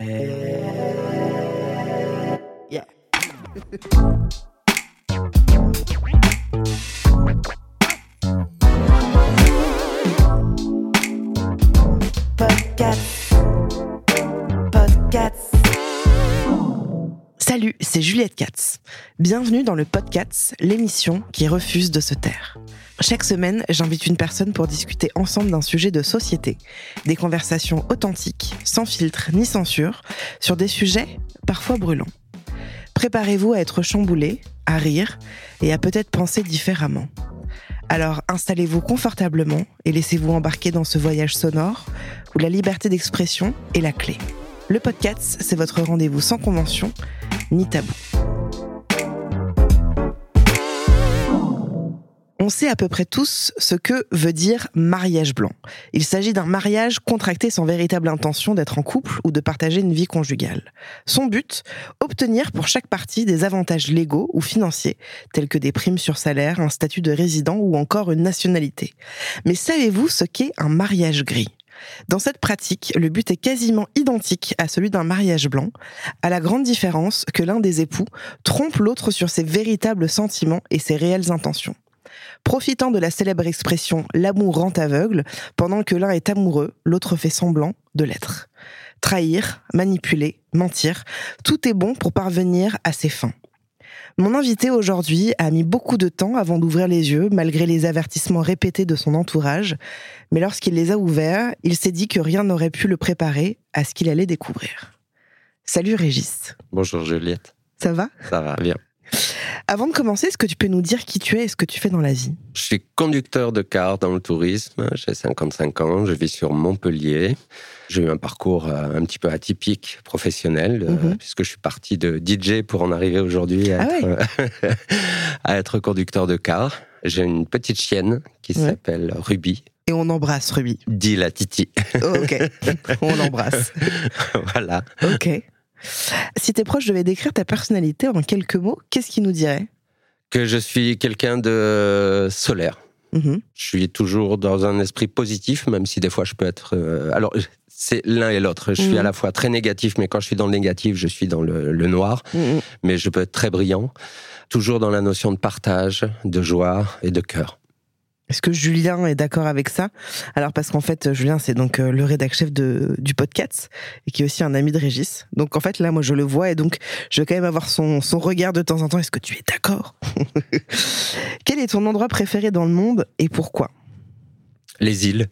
Yeah. Podcast. Podcast. Salut, c'est Juliette Katz. Bienvenue dans le Podcast, l'émission qui refuse de se taire. Chaque semaine, j'invite une personne pour discuter ensemble d'un sujet de société. Des conversations authentiques, sans filtre ni censure, sur des sujets parfois brûlants. Préparez-vous à être chamboulé, à rire et à peut-être penser différemment. Alors installez-vous confortablement et laissez-vous embarquer dans ce voyage sonore où la liberté d'expression est la clé. Le podcast, c'est votre rendez-vous sans convention ni tabou. On sait à peu près tous ce que veut dire mariage blanc. Il s'agit d'un mariage contracté sans véritable intention d'être en couple ou de partager une vie conjugale. Son but Obtenir pour chaque partie des avantages légaux ou financiers, tels que des primes sur salaire, un statut de résident ou encore une nationalité. Mais savez-vous ce qu'est un mariage gris? Dans cette pratique, le but est quasiment identique à celui d'un mariage blanc, à la grande différence que l'un des époux trompe l'autre sur ses véritables sentiments et ses réelles intentions. Profitant de la célèbre expression l'amour rend aveugle, pendant que l'un est amoureux, l'autre fait semblant de l'être. Trahir, manipuler, mentir, tout est bon pour parvenir à ses fins. Mon invité aujourd'hui a mis beaucoup de temps avant d'ouvrir les yeux, malgré les avertissements répétés de son entourage, mais lorsqu'il les a ouverts, il s'est dit que rien n'aurait pu le préparer à ce qu'il allait découvrir. Salut Régis. Bonjour Juliette. Ça va? Ça va bien. Avant de commencer, est-ce que tu peux nous dire qui tu es et ce que tu fais dans la vie? Je suis conducteur de car dans le tourisme. J'ai 55 ans. Je vis sur Montpellier. J'ai eu un parcours euh, un petit peu atypique professionnel, euh, Mhm. puisque je suis parti de DJ pour en arriver aujourd'hui à, Ah être, à être conducteur de car. J'ai une petite chienne qui Ouais. s'appelle Ruby, Et on embrasse Ruby. dit la Titi. Oh, ok, on l'embrasse. voilà. Ok. Si tes proches devaient décrire ta personnalité en quelques mots, qu'est-ce qu'ils nous diraient? Que je suis quelqu'un de solaire. Mhm. Je suis toujours dans un esprit positif, même si des fois je peux être. euh, alors, c'est l'un et l'autre. Je suis Mhm. à la fois très négatif, mais quand je suis dans le négatif, je suis dans le, le noir. Mhm. Mais je peux être très brillant. Toujours dans la notion de partage, de joie et de cœur. Est-ce que Julien est d'accord avec ça? Alors parce qu'en fait, Julien, c'est donc euh, le rédac chef de, du podcast et qui est aussi un ami de Régis. Donc en fait, là, moi, je le vois et donc je veux quand même avoir son, son regard de temps en temps. Est-ce que tu es d'accord? Quel est ton endroit préféré dans le monde et pourquoi? Les îles.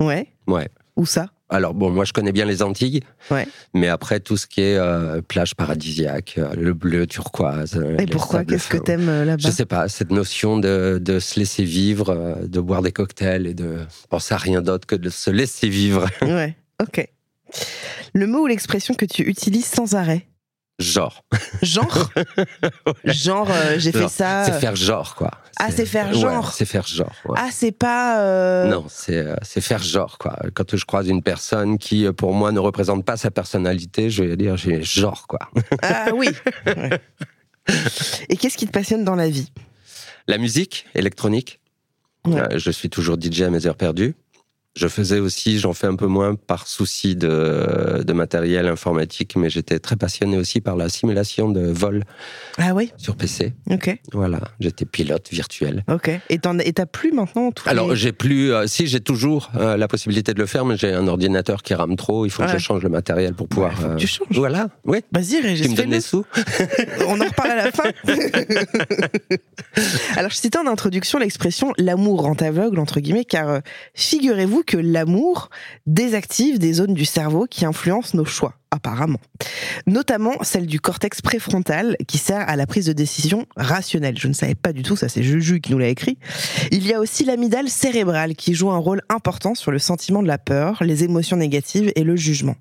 Ouais. Ouais. Où ça? Alors, bon, moi, je connais bien les Antilles. Ouais. Mais après, tout ce qui est euh, plage paradisiaque, euh, le bleu turquoise. euh, Et pourquoi? Qu'est-ce que t'aimes là-bas? Je sais pas, cette notion de, de se laisser vivre, de boire des cocktails et de penser à rien d'autre que de se laisser vivre. Ouais. Ok. Le mot ou l'expression que tu utilises sans arrêt? Genre. Genre Genre, euh, j'ai fait ça. C'est faire genre, quoi. Ah, c'est faire ouais, genre. c'est faire genre. ouais. Ah, c'est pas. euh, Non, c'est euh, c'est faire genre, quoi. Quand je croise une personne qui, euh, pour moi, ne représente pas sa personnalité, je vais dire j'ai genre, quoi. Ah oui. Et qu'est-ce qui te passionne dans la vie? La musique électronique? Euh, je suis toujours DJ à mes heures perdues. Je faisais aussi, j'en fais un peu moins par souci de, de matériel informatique, mais j'étais très passionné aussi par la simulation de vol Ah oui? sur PC. Ok. Voilà, j'étais pilote virtuel. Ok. Et t'as plus maintenant tous Alors les- j'ai plus, euh, si j'ai toujours euh, la possibilité de le faire, mais j'ai un ordinateur qui rame trop. Il faut Ouais. que je change le matériel pour pouvoir. Ouais, faut que euh, tu changes. Voilà, oui. Vas-y, Régis. Tu me donnes les sous On en reparle à la fin. Alors, je citais en introduction l'expression l'amour rend aveugle, entre guillemets, car figurez-vous que l'amour désactive des zones du cerveau qui influencent nos choix apparemment. Notamment celle du cortex préfrontal qui sert à la prise de décision rationnelle. Je ne savais pas du tout, ça c'est Juju qui nous l'a écrit. Il y a aussi l'amygdale cérébrale qui joue un rôle important sur le sentiment de la peur, les émotions négatives et le jugement.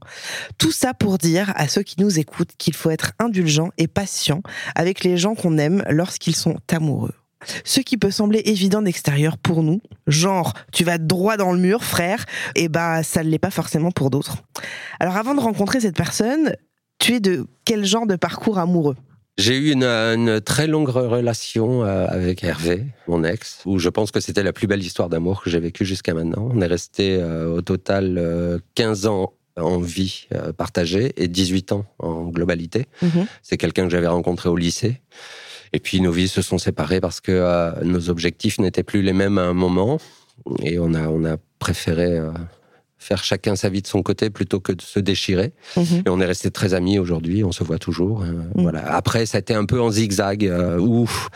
Tout ça pour dire à ceux qui nous écoutent qu'il faut être indulgent et patient avec les gens qu'on aime lorsqu'ils sont amoureux. Ce qui peut sembler évident d'extérieur pour nous, genre tu vas droit dans le mur, frère, et bah ça ne l'est pas forcément pour d'autres. Alors avant de rencontrer cette personne, tu es de quel genre de parcours amoureux? J'ai eu une, très longue relation euh, avec Hervé, mon ex, où je pense que c'était la plus belle histoire d'amour que j'ai vécue jusqu'à maintenant. On est resté euh, au total 15 euh, ans en vie partagée et 18 ans en globalité. Mhm. C'est quelqu'un que j'avais rencontré au lycée. Et puis nos vies se sont séparées parce que euh, nos objectifs n'étaient plus les mêmes à un moment. Et on a, on a préféré euh, faire chacun sa vie de son côté plutôt que de se déchirer. Mhm. Et on est resté très amis aujourd'hui, on se voit toujours. Euh, mhm. Voilà. Après, ça a été un peu en zigzag. ouf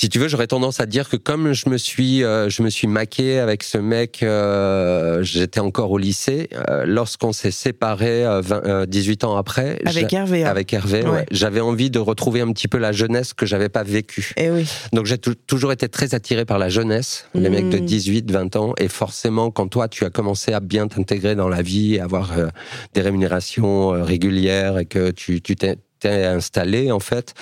si tu veux, j'aurais tendance à dire que comme je me suis, euh, je me suis maqué avec ce mec, euh, j'étais encore au lycée. Euh, lorsqu'on s'est séparés 18 ans après, avec Hervé, hein. avec Hervé, j'avais envie de retrouver un petit peu la jeunesse que j'avais pas vécue. Et eh oui. Donc j'ai toujours été très attiré par la jeunesse, les mecs de 18, hmm. 20 ans, et forcément quand toi tu as commencé à bien t'intégrer dans la vie, avoir des rémunérations régulières et que tu t'es installé en fait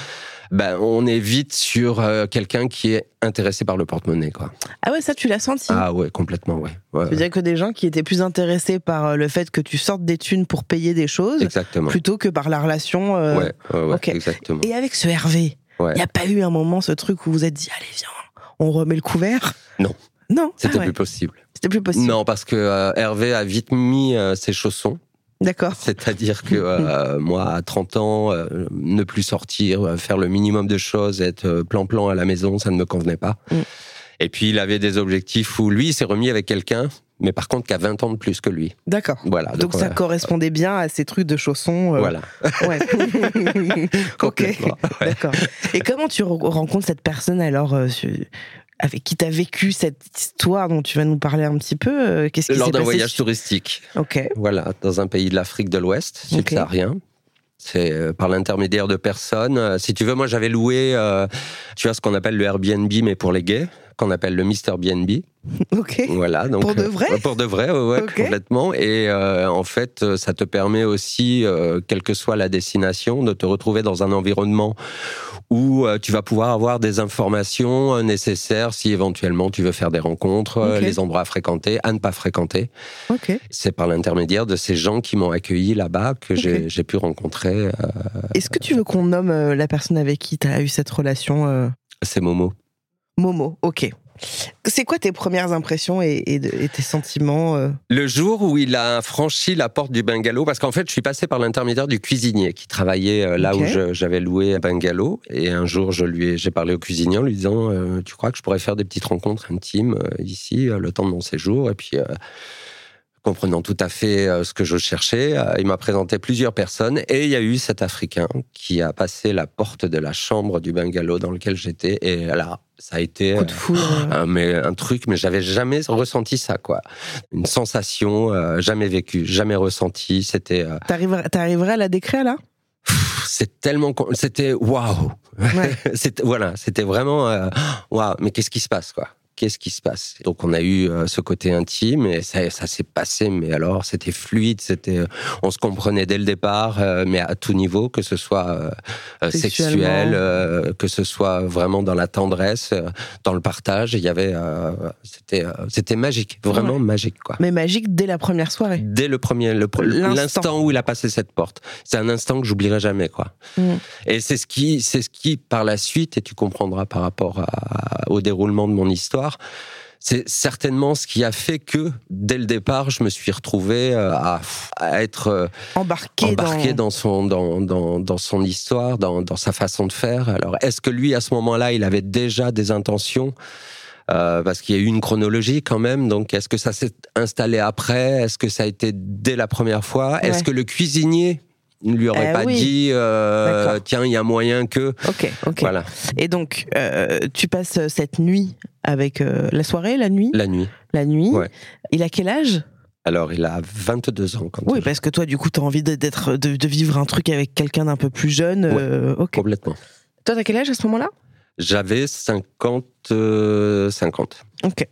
ben, on est vite sur euh, quelqu'un qui est intéressé par le porte-monnaie. Quoi. Ah ouais, ça tu l'as senti? Ah ouais, complètement, ouais. ouais tu veux dire que des gens qui étaient plus intéressés par euh, le fait que tu sortes des thunes pour payer des choses, exactement. plutôt que par la relation. Euh... Ouais, ouais, exactement. Et avec ce Hervé, il n'y a pas eu un moment, ce truc où vous êtes dit, allez viens, on remet le couvert? Non. Non. C'était ah plus possible. C'était plus possible. Non, parce que euh, Hervé a vite mis ses chaussons. D'accord. C'est-à-dire que euh, moi, à 30 ans, euh, ne plus sortir, euh, faire le minimum de choses, être plan-plan à la maison, ça ne me convenait pas. Mm. Et puis, il avait des objectifs où lui, il s'est remis avec quelqu'un, mais par contre, qui a 20 ans de plus que lui. D'accord. Voilà. Donc, ça correspondait bien à ces trucs de chaussons. Voilà. Ouais. ok. D'accord. Et comment tu rencontres cette personne alors avec qui t'as vécu cette histoire dont tu vas nous parler un petit peu euh, Qu'est-ce qui Lors d'un voyage touristique. Ok. Voilà, dans un pays de l'Afrique de l'Ouest, subsaharien. Okay. C'est euh, par l'intermédiaire de personnes. Euh, si tu veux, moi j'avais loué, tu vois ce qu'on appelle le Airbnb, mais pour les gays, qu'on appelle le Mr BNB. Ok. Voilà. Donc, pour de vrai. pour de vrai, ouais, complètement. Et en fait, ça te permet aussi, quelle que soit la destination, de te retrouver dans un environnement où euh, tu vas pouvoir avoir des informations euh, nécessaires si éventuellement tu veux faire des rencontres, euh, les endroits à fréquenter, à ne pas fréquenter. C'est par l'intermédiaire de ces gens qui m'ont accueilli là-bas que j'ai pu rencontrer. Est-ce que tu veux qu'on nomme la personne avec qui tu as eu cette relation C'est Momo. Momo, ok. C'est quoi tes premières impressions et, tes sentiments euh Le jour où il a franchi la porte du bungalow, parce qu'en fait, je suis passé par l'intermédiaire du cuisinier qui travaillait euh, là où j'avais loué un bungalow. Et un jour, je lui j'ai parlé au cuisinier en lui disant euh, Tu crois que je pourrais faire des petites rencontres intimes ici, le temps de mon séjour? Et puis comprenant tout à fait ce que je cherchais. Il m'a présenté plusieurs personnes et il y a eu cet Africain qui a passé la porte de la chambre du bungalow dans lequel j'étais et là, ça a été Coup de euh, un, mais un truc, mais j'avais jamais ressenti ça, quoi. Une sensation euh, jamais vécue, jamais ressentie. C'était. Euh... T'arriverais à la décrire là? C'est tellement, c'était waouh. Ouais. voilà, c'était vraiment euh, waouh. Mais qu'est-ce qui se passe, quoi? Qu'est-ce qui se passe Donc on a eu euh, ce côté intime et ça, ça s'est passé, mais alors c'était fluide, c'était, euh, on se comprenait dès le départ, euh, mais à tout niveau, que ce soit sexuel, que ce soit vraiment dans la tendresse, dans le partage. Il y avait, c'était, c'était magique, vraiment magique, quoi. Mais magique dès la première soirée. Dès le premier, l'instant où il a passé cette porte, c'est un instant que j'oublierai jamais, quoi. Mm. Et c'est ce qui, c'est ce qui, par la suite, et tu comprendras par rapport au déroulement de mon histoire c'est certainement ce qui a fait que dès le départ, je me suis retrouvé euh, à, être euh, embarqué, dans... son dans, son histoire, dans, sa façon de faire. Alors, est-ce que lui, à ce moment-là, il avait déjà des intentions? Euh, parce qu'il y a eu une chronologie quand même. Donc, est-ce que ça s'est installé après? Est-ce que ça a été dès la première fois? Est-ce que le cuisinier Il lui aurait Eh pas oui. dit, euh, tiens, il y a moyen que. Ok, ok. Voilà, Et donc, euh, tu passes cette nuit avec euh, la soirée, la nuit? La nuit. La nuit. Ouais. Il a quel âge? Alors, il a 22 ans quand Oui, parce que toi, du coup, t'as envie de- d'être, de, de vivre un truc avec quelqu'un d'un peu plus jeune. Complètement. Toi, t'as quel âge à ce moment-là? J'avais 50, euh, 50. Ok.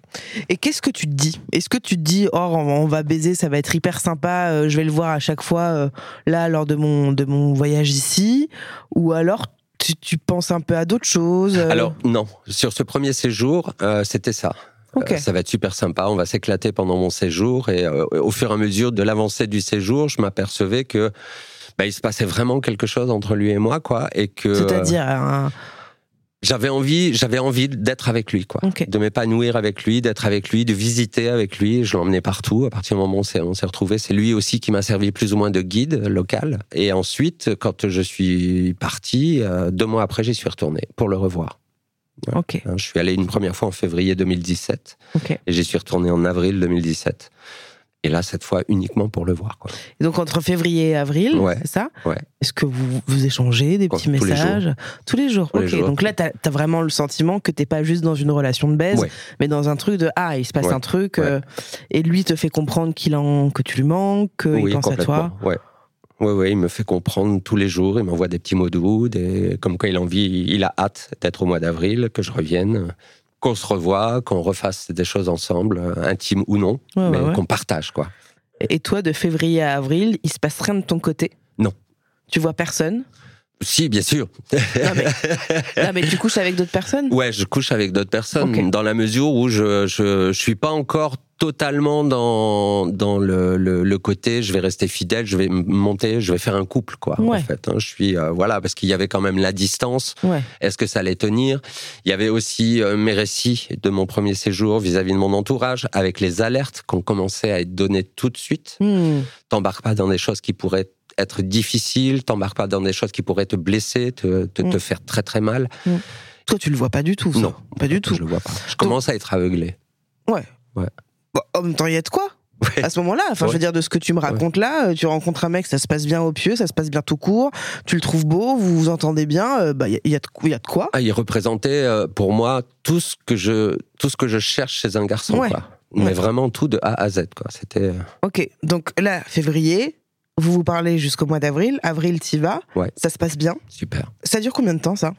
Et qu'est-ce que tu te dis? Est-ce que tu te dis, oh, on va baiser, ça va être hyper sympa, euh, je vais le voir à chaque fois, euh, là, lors de mon, de mon voyage ici? Ou alors, tu, tu penses un peu à d'autres choses euh, Alors, non. Sur ce premier séjour, euh, c'était ça. Ok. Euh, ça va être super sympa, on va s'éclater pendant mon séjour. Et euh, au fur et à mesure de l'avancée du séjour, je m'apercevais que bah, il se passait vraiment quelque chose entre lui et moi, quoi. Et que C'est-à-dire, un- j'avais envie, j'avais envie d'être avec lui, quoi. De m'épanouir avec lui, d'être avec lui, de visiter avec lui. Je l'emmenais partout. À partir du moment où on s'est- retrouvés, c'est lui aussi qui m'a servi plus ou moins de guide local. Et ensuite, quand je suis parti, euh, deux mois après, j'y suis retourné pour le revoir. ok, Hein, Je suis allé une première fois en février 2017 ok. et j'y suis retourné en avril 2017. Et là, cette fois, uniquement pour le voir. Quoi. Et donc, entre février et avril, Ouais. c'est ça Ouais. Est-ce que vous, vous échangez des petits tous les messages Tous les jours. Tous les jours. Donc là, t'as as vraiment le sentiment que t'es pas juste dans une relation de baise, Ouais. mais dans un truc de ah, il se passe un truc, euh, et lui te fait comprendre qu'il en que tu lui manques, qu'il pense à toi. Ouais. Ouais, ouais, il me fait comprendre tous les jours, il m'envoie des petits mots doux, des... comme quoi il a envie, il a hâte d'être au mois d'avril, que je revienne, qu'on se revoie, qu'on refasse des choses ensemble, euh, intimes ou non, Ouais, mais ouais, qu'on partage, quoi. Et toi, de février à avril, il se passe rien de ton côté? Non. Tu vois personne? Si, bien sûr. non mais, non, mais tu couches avec d'autres personnes? Ouais, je couche avec d'autres personnes dans la mesure où je, je je suis pas encore totalement dans dans le, le, le côté je vais rester fidèle, je vais monter, je vais faire un couple quoi Ouais. en fait. hein. Je suis euh, voilà parce qu'il y avait quand même la distance. Ouais. Est-ce que ça allait tenir? Il y avait aussi euh, mes récits de mon premier séjour vis-à-vis de mon entourage avec les alertes qu'on commençait à être données tout de suite. Hmm. T'embarques pas dans des choses qui pourraient être difficiles, t'embarques pas dans des choses qui pourraient te blesser, te, te, te Mm. faire très très mal. Toi, tu le vois pas du tout. ça. Non, pas du tout. Je le vois pas. Je commence à être aveuglé. Ouais. Ouais. Bon, en même temps, il y a de quoi Ouais. à ce moment-là. Enfin, je veux dire, de ce que tu me racontes là, euh, tu rencontres un mec, ça se passe bien au pieu, ça se passe bien tout court, tu le trouves beau, vous vous entendez bien, euh, bah, il y, a- il y a de- il y a de quoi. Ah, il représentait euh, pour moi tout ce que je tout ce que je cherche chez un garçon. Ouais. Quoi. Mais vraiment tout de A à Z. Quoi. C'était Ok, donc là, février, vous vous parlez jusqu'au mois d'avril, avril, t'y vas, Ouais. ça se passe bien. super. Ça dure combien de temps, ça?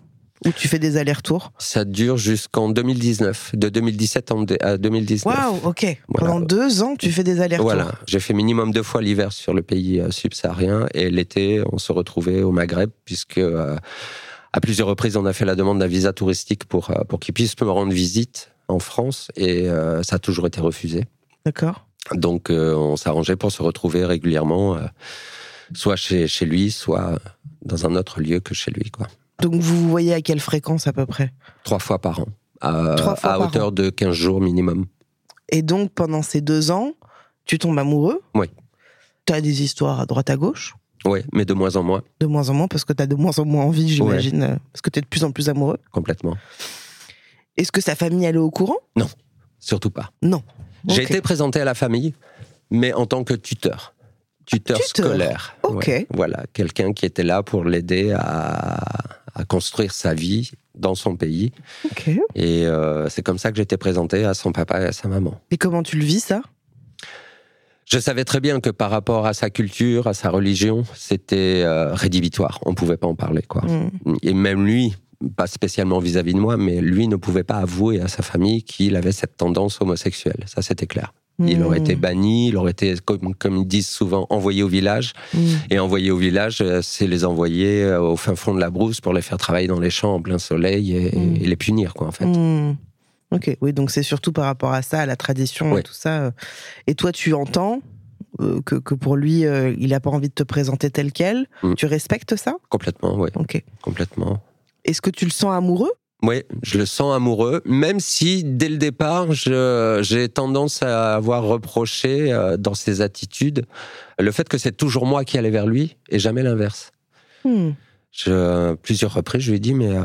Où tu fais des allers-retours Ça dure jusqu'en 2019, de 2017 en dé- à 2019. Waouh, ok. Voilà. Pendant deux ans, tu fais des allers-retours. Voilà, j'ai fait minimum deux fois l'hiver sur le pays euh, subsaharien et l'été on se retrouvait au Maghreb puisque euh, à plusieurs reprises on a fait la demande d'un visa touristique pour euh, pour qu'ils puissent me rendre visite en France et euh, ça a toujours été refusé. D'accord. Donc on s'arrangeait pour se retrouver régulièrement, soit chez, chez lui, soit dans un autre lieu que chez lui, quoi. Donc vous vous voyez à quelle fréquence à peu près? Trois fois par an, à, hauteur de 15 jours minimum. Et donc pendant ces deux ans, tu tombes amoureux? Oui. Tu as des histoires à droite à gauche? Oui, mais de moins en moins, De moins en moins, parce que tu as de moins en moins envie, j'imagine, parce que tu es de plus en plus amoureux. complètement. Est-ce que sa famille, elle est au courant? Surtout pas. Non. J'ai été présenté à la famille, mais en tant que tuteur. Tuteur, Tuteur. scolaire. Ok. Ouais, voilà, quelqu'un qui était là pour l'aider à, à construire sa vie dans son pays. Et euh, c'est comme ça que j'étais présenté à son papa et à sa maman. Et comment tu le vis, ça? Je savais très bien que par rapport à sa culture, à sa religion, c'était euh, rédhibitoire. On pouvait pas en parler, quoi. Hmm. Et même lui, pas spécialement vis-à-vis de moi, mais lui ne pouvait pas avouer à sa famille qu'il avait cette tendance homosexuelle. Ça, c'était clair. Il aurait Hmm. été banni, il aurait été, comme, comme ils disent souvent, envoyé au village. Hmm. Et envoyé au village, euh, c'est les envoyer euh, au fin fond de la brousse pour les faire travailler dans les champs en plein soleil et, Mm. et les punir, quoi, en fait. Hmm. Ok, oui, donc c'est surtout par rapport à ça, à la tradition et tout ça. euh. Et toi, tu entends euh, que, que pour lui, euh, il n'a pas envie de te présenter tel quel. Tu respectes ça? Complètement, oui, Ok. complètement. Est-ce que tu le sens amoureux? Oui, je le sens amoureux, même si dès le départ, j'ai tendance à avoir reproché euh, dans ses attitudes le fait que c'est toujours moi qui allais vers lui et jamais l'inverse. Hmm. Je, plusieurs reprises, je lui ai dit, mais euh,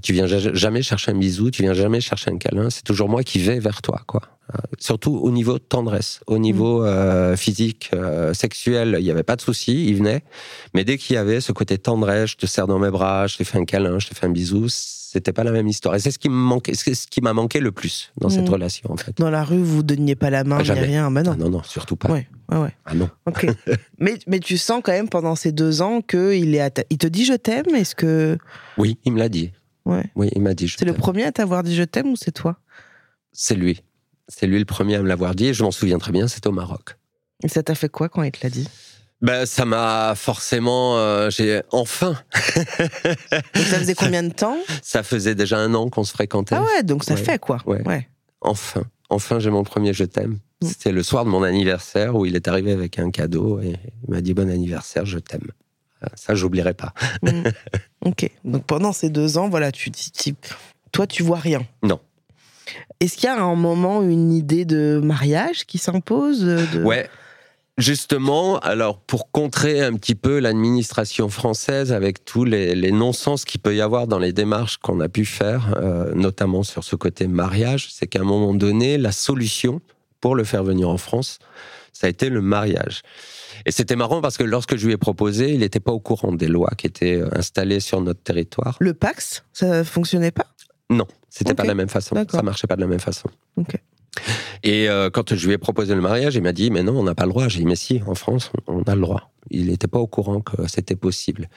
tu viens ja- jamais chercher un bisou, tu viens jamais chercher un câlin, c'est toujours moi qui vais vers toi, quoi. Euh, surtout au niveau de tendresse, au niveau euh, physique, sexuel, il n'y avait pas de souci, il venait. Mais dès qu'il y avait ce côté tendresse, je te serre dans mes bras, je te fais un câlin, je te fais un bisou, c'était pas la même histoire. Et c'est ce qui me manquait, c'est ce qui m'a manqué le plus dans cette Mm. relation, en fait. Dans la rue, vous donniez pas la main, Ah, jamais. rien. Bah non. Ah non, non, surtout pas. Ouais, ouais, ouais. Ah non. Mais, mais tu sens quand même pendant ces deux ans qu'il est ta- il te dit je t'aime. Est-ce que Oui, il me l'a dit. ouais. Oui, il m'a dit. je c'est le premier à t'avoir dit je t'aime ou c'est toi? C'est lui. C'est lui le premier à me l'avoir dit et je m'en souviens très bien, c'était au Maroc. Et ça t'a fait quoi quand il te l'a dit? Ben, ça m'a forcément. euh, j'ai enfin. Donc, Ça faisait combien de temps Ça faisait déjà un an qu'on se fréquentait. Ah ouais, donc ça Ouais. fait quoi Ouais. Enfin, enfin, j'ai mon premier je t'aime. Mm. C'était le soir de mon anniversaire où il est arrivé avec un cadeau et il m'a dit bon anniversaire, je t'aime. Euh, Ça, j'oublierai pas. Mm. Ok. Donc pendant ces deux ans, voilà, tu dis, tu- toi, tu vois rien. Non. Est-ce qu'il y a un moment une idée de mariage qui s'impose euh, de... Ouais. Justement, alors pour contrer un petit peu l'administration française avec tous les, les non-sens qu'il peut y avoir dans les démarches qu'on a pu faire, euh, notamment sur ce côté mariage, c'est qu'à un moment donné, la solution pour le faire venir en France, ça a été le mariage. Et c'était marrant parce que lorsque je lui ai proposé, il n'était pas au courant des lois qui étaient euh, installées sur notre territoire. Le Pax, ça fonctionnait pas? Non, c'était pas de la même façon. Ça marchait pas de la même façon. Et euh, quand je lui ai proposé le mariage, il m'a dit mais non, on n'a pas le droit. J'ai dit mais si, en France, on a le droit. Il n'était pas au courant que c'était possible.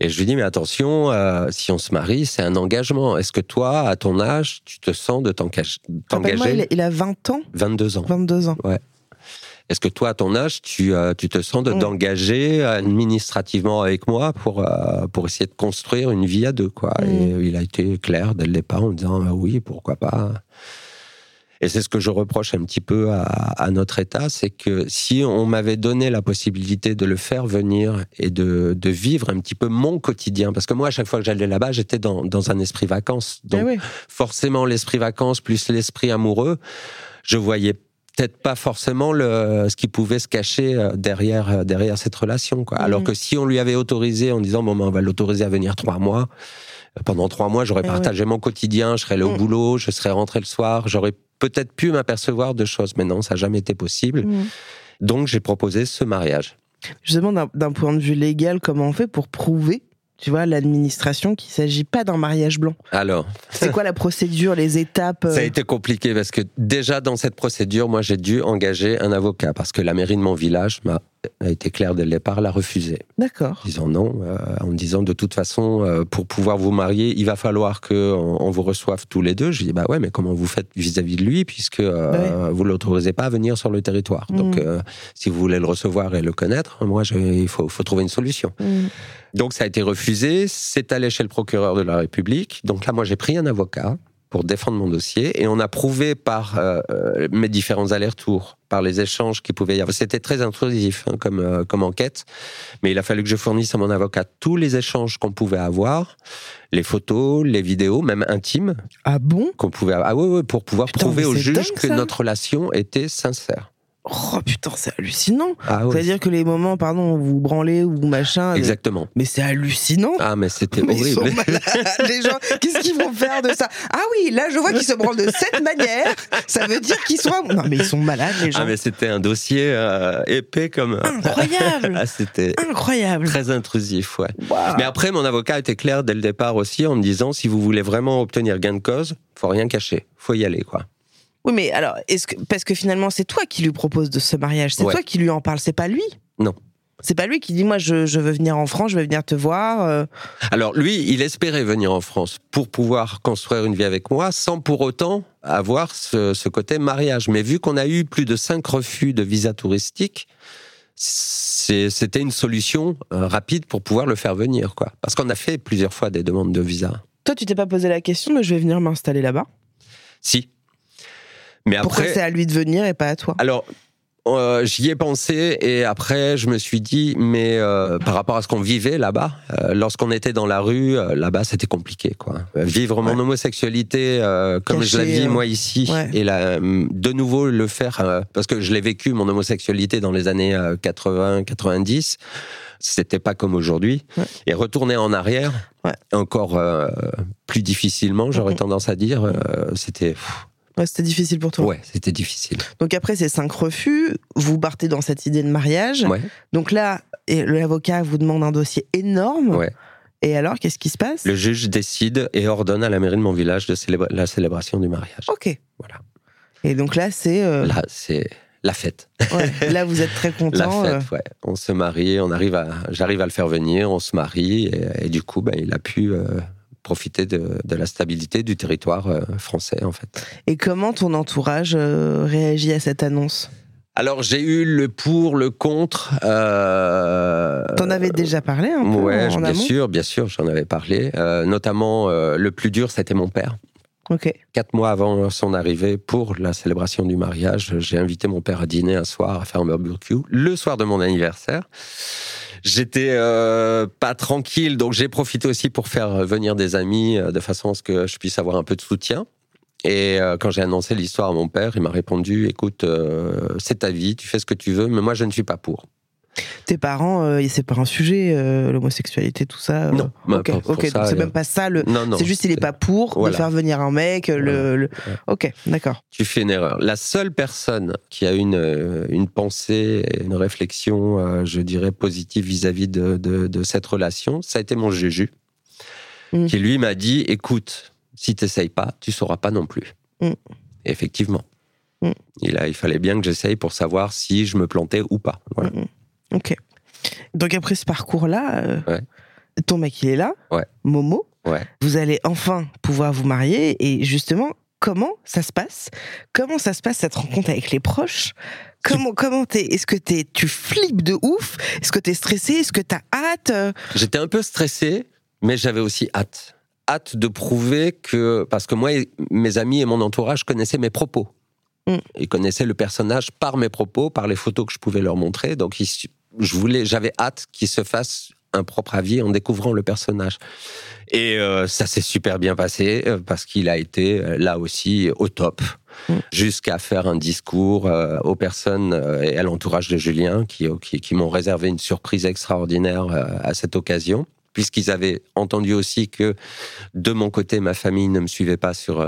Et je lui dis mais attention, euh, si on se marie, c'est un engagement. Est-ce que toi, à ton âge, tu te sens de il, t'engager a- il a 20 ans 22 ans. 22 ans. Est-ce que toi, à ton âge, tu, euh, tu te sens de Mm. t'engager administrativement avec moi pour, euh, pour essayer de construire une vie à deux quoi? Mm. Et il a été clair dès le départ en me disant oui, pourquoi pas? Et c'est ce que je reproche un petit peu à, à notre État, c'est que si on m'avait donné la possibilité de le faire venir et de, de vivre un petit peu mon quotidien, parce que moi, à chaque fois que j'allais là-bas, j'étais dans, dans un esprit vacances. Donc, Ah ouais. forcément l'esprit vacances plus l'esprit amoureux, je voyais peut-être pas forcément le, ce qui pouvait se cacher euh, derrière, euh, derrière cette relation. Quoi. Alors Mhm. que si on lui avait autorisé en disant bon, ben, on va l'autoriser à venir trois mois, euh, pendant trois mois, j'aurais Eh partagé mon quotidien, je serais allé au Mhm. boulot, je serais rentré le soir, j'aurais peut-être pu m'apercevoir de choses. Mais non, ça n'a jamais été possible. Mm. Donc j'ai proposé ce mariage. Justement, d'un- d'un point de vue légal, comment on fait pour prouver, tu vois, l'administration qu'il s'agit pas d'un mariage blanc? Alors, C'est quoi la procédure, les étapes euh, Ça a été compliqué parce que déjà dans cette procédure, moi j'ai dû engager un avocat parce que la mairie de mon village m'a a été claire dès le départ, l'a refusé. D'accord. Disant non, euh, en disant de toute façon, euh, pour pouvoir vous marier, il va falloir que on, vous reçoive tous les deux. Je dis bah ouais, mais comment vous faites vis-à-vis de lui puisque euh, vous l'autorisez pas à venir sur le territoire. Donc Mm. si vous voulez le recevoir et le connaître, moi je- il faut, faut trouver une solution. Mm. Donc ça a été refusé, c'est allé chez le procureur de la République. Donc là, moi, j'ai pris un avocat pour défendre mon dossier et on a prouvé par euh, euh, mes différents allers-retours, par les échanges qui pouvaient y avoir. C'était très intrusif hein, comme, euh, comme enquête, mais il a fallu que je fournisse à mon avocat tous les échanges qu'on pouvait avoir, les photos, les vidéos, même intimes, Ah bon? qu'on pouvait avoir. Ah ouais, ouais, pour pouvoir Putain, prouver au juge dingue, que notre relation était sincère. Oh putain, c'est hallucinant. Ah C'est-à-dire que les moments, pardon, où vous branlez ou machin. euh, exactement. Mais c'est hallucinant. Ah, mais c'était Mais ils sont horrible. les gens. Qu'est-ce qu'ils vont faire de ça? Ah oui, là je vois qu'ils se branlent de cette manière. Ça veut dire qu'ils sont. Non mais ils sont malades les gens. Ah, mais c'était un dossier euh, épais comme. Incroyable. Ah, c'était Incroyable. très intrusif, ouais. Mais après, mon avocat était clair dès le départ aussi en me disant si vous voulez vraiment obtenir gain de cause, faut rien cacher, faut y aller, quoi. Oui, mais alors, est-ce que parce que finalement c'est toi qui lui propose de ce mariage, c'est Ouais. toi qui lui en parle, c'est pas lui. Non. C'est pas lui qui dit moi je, je veux venir en France, je veux venir te voir. euh. Alors lui, il espérait venir en France pour pouvoir construire une vie avec moi sans pour autant avoir ce, ce côté mariage. Mais vu qu'on a eu plus de cinq refus de visa touristique, c'était une solution euh, rapide pour pouvoir le faire venir, quoi. Parce qu'on a fait plusieurs fois des demandes de visa. Toi, tu t'es pas posé la question de je vais venir m'installer là-bas? Si. Mais Pourquoi après, c'est à lui de venir et pas à toi? Alors, euh, j'y ai pensé et après je me suis dit, mais euh, par rapport à ce qu'on vivait là-bas, euh, lorsqu'on était dans la rue, là-bas c'était compliqué quoi. Vivre mon Ouais. homosexualité comme je la vis moi ici ouais. et là, de nouveau le faire parce que je l'ai vécu mon homosexualité dans les années 80-90. C'était pas comme aujourd'hui. Ouais. Et retourner en arrière, encore plus difficilement, j'aurais tendance à dire, c'était Ouais, c'était difficile pour toi. ouais, c'était difficile. Donc après ces cinq refus, vous partez dans cette idée de mariage. Ouais. Donc là, l'avocat vous demande un dossier énorme. Ouais. Et alors, qu'est-ce qui se passe? Le juge décide et ordonne à la mairie de mon village de célébrer la célébration du mariage. Ok. Voilà. Et donc là, c'est euh, Là, c'est la fête. ouais, là vous êtes très La content. euh, fête, ouais. On se marie, on arrive à, j'arrive à le faire venir, on se marie et, et du coup, ben, il a pu euh, profiter de, de la stabilité du territoire euh, français en fait. Et comment ton entourage euh, réagit à cette annonce? Alors j'ai eu le pour, le contre. Euh, T'en avais déjà parlé un peu Ouais, en bien amont? sûr, bien sûr, j'en avais parlé. Euh, notamment, euh, le plus dur, c'était mon père. Ok. Quatre mois avant son arrivée pour la célébration du mariage, j'ai invité mon père à dîner un soir, à faire un barbecue, le soir de mon anniversaire. J'étais euh, pas tranquille, donc j'ai profité aussi pour faire venir des amis euh, de façon à ce que je puisse avoir un peu de soutien. Et euh, quand j'ai annoncé l'histoire à mon père, il m'a répondu "Écoute, euh, c'est ta vie, tu fais ce que tu veux, mais moi je ne suis pas pour." Tes parents, euh, c'est pas un sujet, euh, l'homosexualité, tout ça. euh, Non, bah, ok, ça, donc c'est même pas ça. Le... C'est juste il est pas pour Voilà. de faire venir un mec. Le, Voilà. le- Ok, d'accord. tu fais une erreur. La seule personne qui a une, une pensée, une réflexion, je dirais, positive vis-à-vis de, de, de cette relation, ça a été mon Jéju, Mm. qui lui m'a dit, écoute, si tu n'essayes pas, tu sauras pas non plus. Mm. Effectivement. Mm. Il, a, il fallait bien que j'essaye pour savoir si je me plantais ou pas. Voilà. Ok. Donc après ce parcours-là, euh, Ouais. ton mec il est là, Ouais. Momo. Ouais. Vous allez enfin pouvoir vous marier et justement, comment ça se passe? Comment ça se passe cette rencontre avec les proches? Comment comment t'es Est-ce que t'es tu flippes de ouf? Est-ce que t'es stressé? Est-ce que t'as hâte? J'étais un peu stressé, mais j'avais aussi hâte. Hâte de prouver que. Parce que moi, et mes amis et mon entourage connaissaient mes propos. Mm. Ils connaissaient le personnage par mes propos, par les photos que je pouvais leur montrer. Donc, ils je voulais, j'avais hâte qu'ils se fassent un propre avis en découvrant le personnage. Et euh, ça s'est super bien passé euh, parce qu'il a été euh, là aussi au top. Mm. Jusqu'à faire un discours aux personnes et à l'entourage de Julien qui, qui, qui m'ont réservé une surprise extraordinaire à cette occasion puisqu'ils avaient entendu aussi que de mon côté, ma famille ne me suivait pas sur,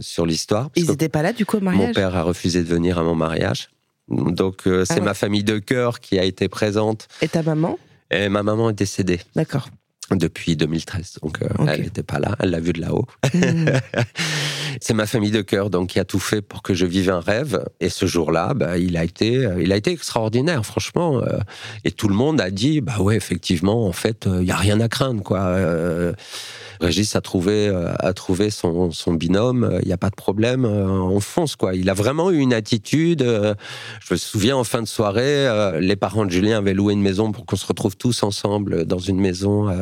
sur l'histoire. Ils que étaient pas là du coup au Mon mariage père a refusé de venir à mon mariage. Donc, euh, c'est Ah ouais. ma famille de cœur qui a été présente. Et ta maman? Et ma maman est décédée D'accord. Depuis 2013. Donc, euh, elle n'était pas là. Elle l'a vu de là-haut. Mm. c'est ma famille de cœur, donc qui a tout fait pour que je vive un rêve. Et ce jour-là, bah, il a été, euh, il a été extraordinaire, franchement. euh, et tout le monde a dit, bah ouais, effectivement, en fait, il y a rien à craindre, quoi. Euh, Régis a trouvé, a trouvé son, son binôme. Il n'y a pas de problème. on fonce, quoi. Il a vraiment eu une attitude. je me souviens en fin de soirée, les parents de Julien avaient loué une maison pour qu'on se retrouve tous ensemble dans une maison.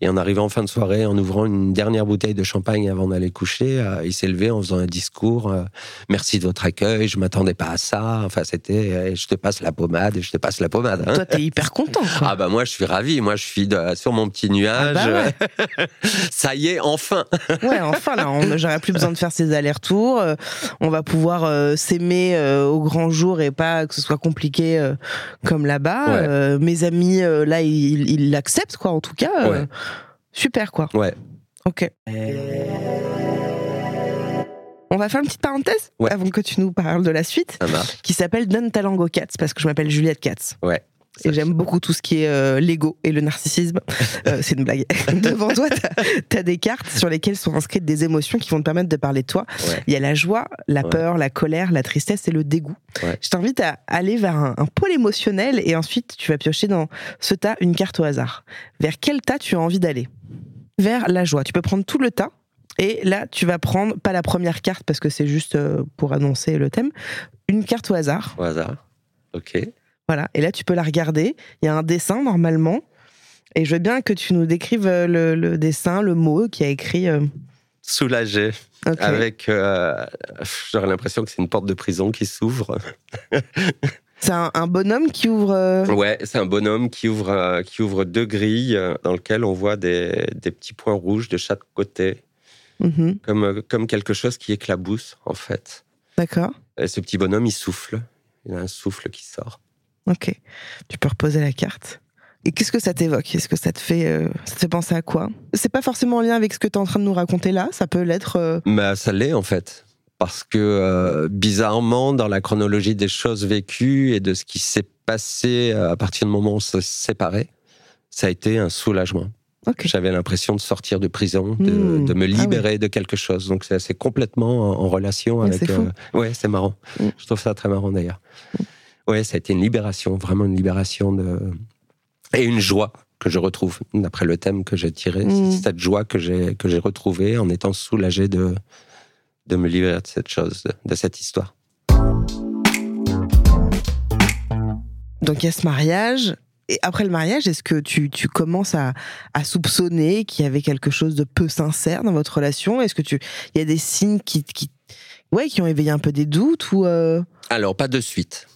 Et en arrivant en fin de soirée, en ouvrant une dernière bouteille de champagne avant d'aller coucher, euh, il s'est levé en faisant un discours. euh, Merci de votre accueil, je m'attendais pas à ça. Enfin, c'était, euh, je te passe la pommade je te passe la pommade. hein. Toi t'es hyper content. quoi. Ah bah moi je suis ravi, moi je suis de- sur mon petit nuage. Ah bah Ça y est, enfin. Ouais, enfin là, j'aurais plus besoin de faire ces allers-retours. on va pouvoir euh, s'aimer euh, au grand jour et pas que ce soit compliqué euh, comme là-bas. Ouais. Mes amis, là, ils l'acceptent quoi. En tout cas, euh, Ouais. super quoi. Ouais. Ok. On va faire une petite parenthèse Ouais. avant que tu nous parles de la suite, qui s'appelle Donne ta langue aux cats parce que je m'appelle Juliette Katz. Ouais. Et j'aime beaucoup tout ce qui est euh, l'ego et le narcissisme. Euh, c'est une blague. Devant toi, t'as as des cartes sur lesquelles sont inscrites des émotions qui vont te permettre de parler de toi. Ouais. Il y a la joie, la Ouais. peur, la colère, la tristesse et le dégoût. Ouais. Je t'invite à aller vers un, un pôle émotionnel et ensuite tu vas piocher dans ce tas une carte au hasard. Vers quel tas tu as envie d'aller? Vers la joie. Tu peux prendre tout le tas. Et là, tu vas prendre, pas la première carte parce que c'est juste euh, pour annoncer le thème, une carte au hasard. Au hasard. Ok. Voilà, et là tu peux la regarder. Il y a un dessin normalement. Et je veux bien que tu nous décrives euh, le, le dessin, le mot qui a écrit. euh, soulagé. Avec, euh, j'aurais l'impression que c'est une porte de prison qui s'ouvre. C'est un, un bonhomme qui ouvre. euh, Ouais, c'est un bonhomme qui ouvre, qui ouvre deux grilles dans lesquelles on voit des, des petits points rouges de chaque côté, mhm, comme, comme quelque chose qui éclabousse, en fait. D'accord. Et ce petit bonhomme, il souffle. Il a un souffle qui sort. Ok. Tu peux reposer la carte. Et qu'est-ce que ça t'évoque? Est-ce que ça te fait, euh, ça te fait penser à quoi? C'est pas forcément en lien avec ce que tu es en train de nous raconter là. Ça peut l'être. euh, Mais ça l'est, en fait. Parce que, euh, bizarrement, dans la chronologie des choses vécues et de ce qui s'est passé euh, à partir du moment où on s'est séparés, ça a été un soulagement. Ok. J'avais l'impression de sortir de prison, de, Hmm. de me Ah libérer de quelque chose. Donc c'est complètement en, en relation Mais avec. c'est ouais, c'est marrant. Hmm. Je trouve ça très marrant d'ailleurs. Ouais, ça a été une libération, vraiment une libération de et une joie que je retrouve d'après le thème que j'ai tiré. C'est cette joie que j'ai que j'ai retrouvée en étant soulagé de de me libérer de cette chose, de, de cette histoire. Donc il y a ce mariage. Et après le mariage, est-ce que tu, tu commences à, à soupçonner qu'il y avait quelque chose de peu sincère dans votre relation? Est-ce que tu il y a des signes qui, qui ouais qui ont éveillé un peu des doutes ou euh, Alors, pas de suite.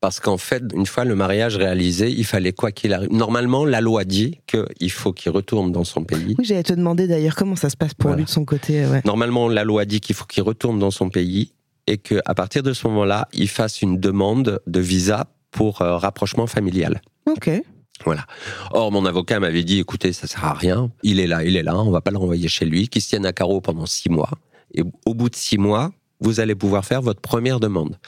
Parce qu'en fait, une fois le mariage réalisé, il fallait quoi qu'il arrive. Normalement, la loi dit qu'il faut qu'il retourne dans son pays. Oui, j'allais te demander d'ailleurs comment ça se passe pour Voilà. lui de son côté. euh, Ouais. Normalement, la loi dit qu'il faut qu'il retourne dans son pays et qu'à partir de ce moment-là, il fasse une demande de visa pour euh, rapprochement familial. Ok. Voilà. Or, mon avocat m'avait dit, écoutez, ça sert à rien. Il est là, il est là. On va pas le renvoyer chez lui. Qu'il se tienne à carreau pendant six mois. Et au bout de six mois, vous allez pouvoir faire votre première demande.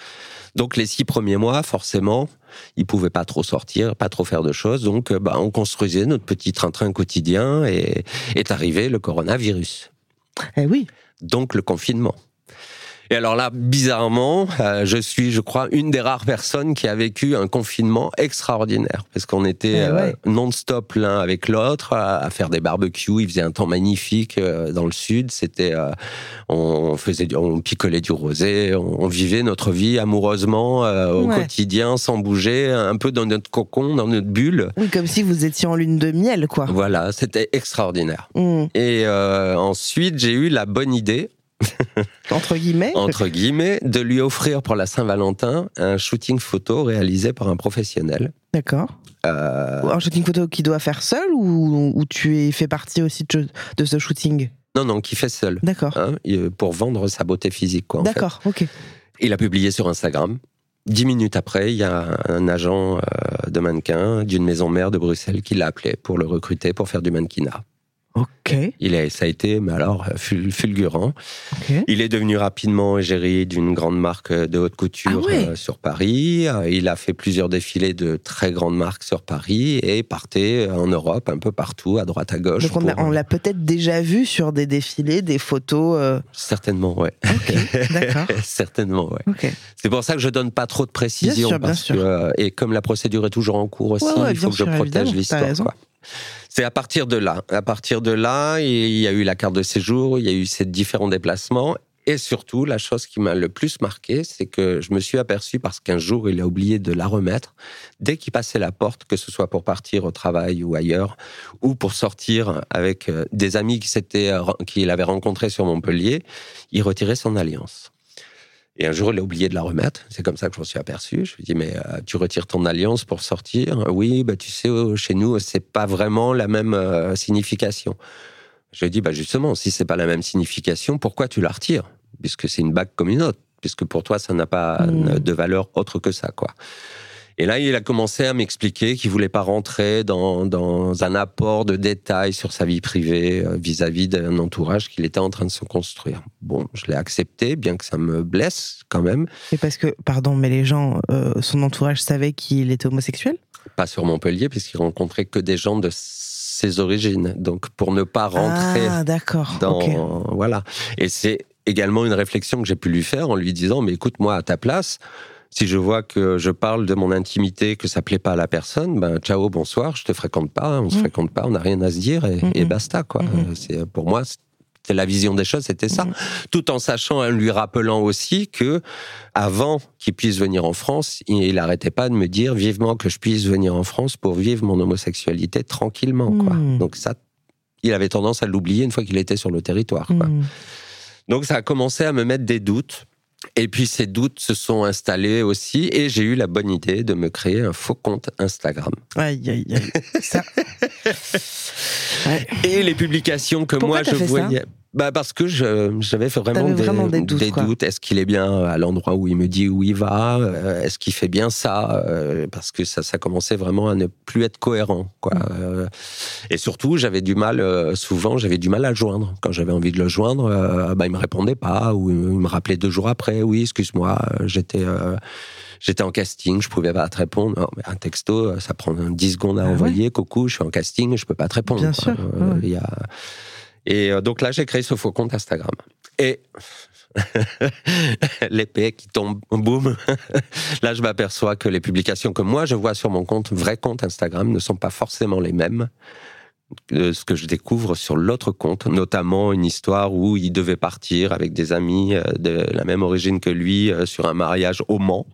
Donc, les six premiers mois, forcément, il pouvait pas trop sortir, pas trop faire de choses. Donc, euh, bah, on construisait notre petit train-train quotidien et est arrivé le coronavirus. Eh oui. Donc, le confinement. Et alors là, bizarrement, euh, je suis, je crois, une des rares personnes qui a vécu un confinement extraordinaire. Parce qu'on était Eh ouais. euh, non-stop l'un avec l'autre, à, à faire des barbecues. Il faisait un temps magnifique euh, dans le sud. C'était, euh, on faisait, du- on picolait du rosé. On, on vivait notre vie amoureusement euh, au Ouais. quotidien, sans bouger, un peu dans notre cocon, dans notre bulle. Oui, comme si vous étiez en lune de miel, quoi. Voilà, c'était extraordinaire. Hmm. Et euh, ensuite, j'ai eu la bonne idée Entre guillemets. entre guillemets, de lui offrir pour la Saint-Valentin un shooting photo réalisé par un professionnel. D'accord. Euh, Un shooting photo qu'il doit faire seul ou, ou tu es fait partie aussi de, de ce shooting? Non, non, qui fait seul. D'accord. hein, il- pour vendre sa beauté physique. Quoi. D'accord, ok. Il a publié sur Instagram. Dix minutes après, il y a un agent euh, de mannequin d'une maison mère de Bruxelles qui l'a appelé pour le recruter pour faire du mannequinat. Ok, Il est, ça a été, mais alors, ful- fulgurant. Il est devenu rapidement égérie d'une grande marque de haute couture Ah ouais. euh, sur Paris. Euh, Il a fait plusieurs défilés de très grandes marques sur Paris et partait en Europe, un peu partout, à droite, à gauche. Donc on, a- pour- on l'a peut-être déjà vu sur des défilés, des photos. euh, Certainement, ouais. Ok, d'accord. Certainement, ouais. Ok. C'est pour ça que je donne pas trop de précision. Bien sûr, bien parce sûr. que, euh, et comme la procédure est toujours en cours aussi, Ouais, ouais, il faut que je protège l'histoire. C'est à partir de là. À partir de là, il y a eu la carte de séjour, il y a eu ces différents déplacements. Et surtout, la chose qui m'a le plus marqué, c'est que je me suis aperçu, parce qu'un jour, il a oublié de la remettre, dès qu'il passait la porte, que ce soit pour partir au travail ou ailleurs, ou pour sortir avec euh, des amis qui s'étaient, euh, qu'il avait rencontrés sur Montpellier, il retirait son alliance. Et un jour, il a oublié de la remettre. C'est comme ça que je m'en suis aperçu. Je lui ai dit, mais euh, tu retires ton alliance pour sortir? Oui, bah, tu sais, euh, chez nous, c'est pas vraiment la même euh, signification. Je lui ai dit, bah, justement, si c'est pas la même signification, pourquoi tu la retires? Puisque c'est une bague comme une autre. Puisque pour toi, ça n'a pas Mm. de valeur autre que ça, quoi. Et là, il a commencé à m'expliquer qu'il voulait pas rentrer dans, dans un apport de détails sur sa vie privée euh, vis-à-vis d'un entourage qu'il était en train de se construire. Bon, je l'ai accepté, bien que ça me blesse quand même. Et parce que, pardon, mais les gens, euh, son entourage savait qu'il était homosexuel? Pas sur Montpellier, puisqu'il rencontrait que des gens de ses origines. Donc, pour ne pas rentrer Ah, d'accord. dans voilà. Et c'est également une réflexion que j'ai pu lui faire en lui disant mais écoute moi à ta place si je vois que je parle de mon intimité que ça plaît pas à la personne ben ciao bonsoir je te fréquente pas on se Mm. fréquente pas on n'a rien à se dire et, Mm, et mm. basta quoi Mm, Euh, c'est pour moi c'est la vision des choses c'était ça Mm. tout en sachant en lui rappelant aussi que avant qu'il puisse venir en France il, il arrêtait pas de me dire vivement que je puisse venir en France pour vivre mon homosexualité tranquillement quoi Mm. donc ça il avait tendance à l'oublier une fois qu'il était sur le territoire. quoi. Hmm. Donc ça a commencé à me mettre des doutes. Et puis ces doutes se sont installés aussi, et j'ai eu la bonne idée de me créer un faux compte Instagram. Aïe, aïe, aïe. Ça. Ouais. Et les publications que Pourquoi moi je ça? voyais. Bah parce que je- j'avais vraiment, des, doutes. Est-ce qu'il est bien à l'endroit où il me dit où il va Euh, Est-ce qu'il fait bien ça Euh, Parce que ça, ça commençait vraiment à ne plus être cohérent. Quoi. Mm. Euh, et surtout, j'avais du mal, euh, souvent, j'avais du mal à le joindre. Quand j'avais envie de le joindre, euh, bah, il me répondait pas, ou il me rappelait deux jours après. Oui, excuse-moi, euh, j'étais. euh, J'étais en casting, je pouvais pas te répondre. Non, mais un texto, euh, ça prend 10 secondes à Ah ouais. envoyer. Coucou, je suis en casting, je peux pas te répondre. Bien sûr, Euh, ouais. il y a... Et euh, donc là, j'ai créé ce faux compte Instagram. Et l'épée qui tombe, boum. là, je m'aperçois que les publications que moi je vois sur mon compte, vrai compte Instagram, ne sont pas forcément les mêmes de ce que je découvre sur l'autre compte, notamment une histoire où il devait partir avec des amis euh, de la même origine que lui euh, sur un mariage au Mans.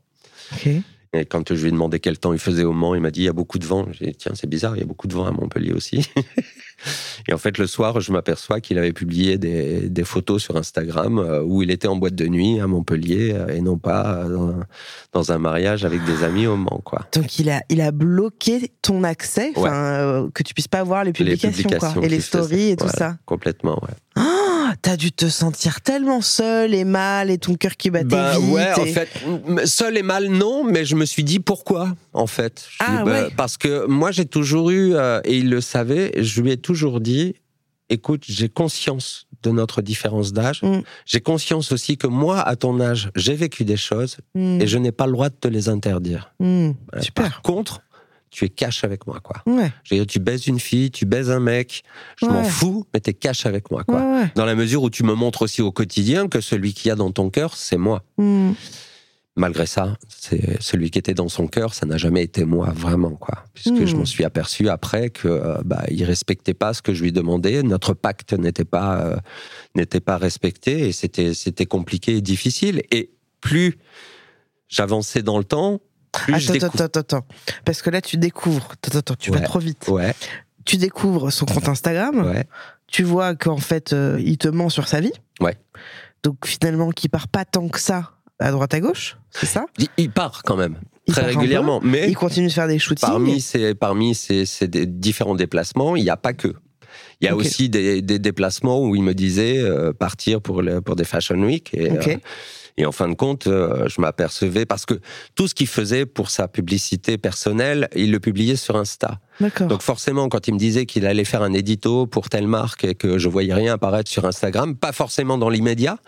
Ok. Et quand je lui ai demandé quel temps il faisait au Mans, il m'a dit il y a beaucoup de vent. J'ai dit tiens, c'est bizarre, il y a beaucoup de vent à Montpellier aussi. et en fait, le soir, je m'aperçois qu'il avait publié des, des photos sur Instagram euh, où il était en boîte de nuit à Montpellier euh, et non pas euh, dans, un- dans un mariage avec des amis au Mans, quoi. Donc il a, il a bloqué ton accès, euh, que tu puisses pas voir les publications, publications quoi, et les stories et tout Voilà. ça. Complètement, ouais. T'as dû te sentir tellement seul et mal et ton cœur qui battait Bah vite. ouais, en fait, seul et mal, non, mais je me suis dit pourquoi, en fait. Je Ah dis, bah, ouais. Parce que moi, j'ai toujours eu, euh, et il le savait, je lui ai toujours dit, écoute, j'ai conscience de notre différence d'âge. Mm. J'ai conscience aussi que moi, à ton âge, j'ai vécu des choses Hmm, et je n'ai pas le droit de te les interdire. Euh, Super. Par contre, tu es cash avec moi, quoi. Ouais, Je veux dire, tu baises une fille, tu baises un mec, je m'en fous, mais t'es cash avec moi, quoi. ouais. Dans la mesure où tu me montres aussi au quotidien que celui qu'il y a dans ton cœur, c'est moi. Hmm. malgré ça, c'est celui qui était dans son cœur, ça n'a jamais été moi vraiment quoi, puisque Hmm. je m'en suis aperçu après que euh, bah il respectait pas ce que je lui demandais, notre pacte n'était pas euh, n'était pas respecté et c'était c'était compliqué et difficile et plus j'avançais dans le temps, Attends, attends, attends, attends. Parce que là, tu découvres. Attends, attends, tu vas trop vite. Ouais, Tu découvres son compte Instagram. ouais, Tu vois qu'en fait, euh, il te ment sur sa vie. Ouais. Donc finalement, qu'il part pas tant que ça à droite à gauche, c'est ça? Il, il part quand même Il très régulièrement, mais Il continue de faire des shootings. Parmi ces, parmi ces, différents déplacements, il n'y a pas que. Il y a aussi des, des déplacements où il me disait euh, partir pour, le, pour des Fashion Week. Et, euh, et en fin de compte, euh, je m'apercevais, parce que tout ce qu'il faisait pour sa publicité personnelle, il le publiait sur Insta. Donc forcément, quand il me disait qu'il allait faire un édito pour telle marque et que je voyais rien apparaître sur Instagram, pas forcément dans l'immédiat,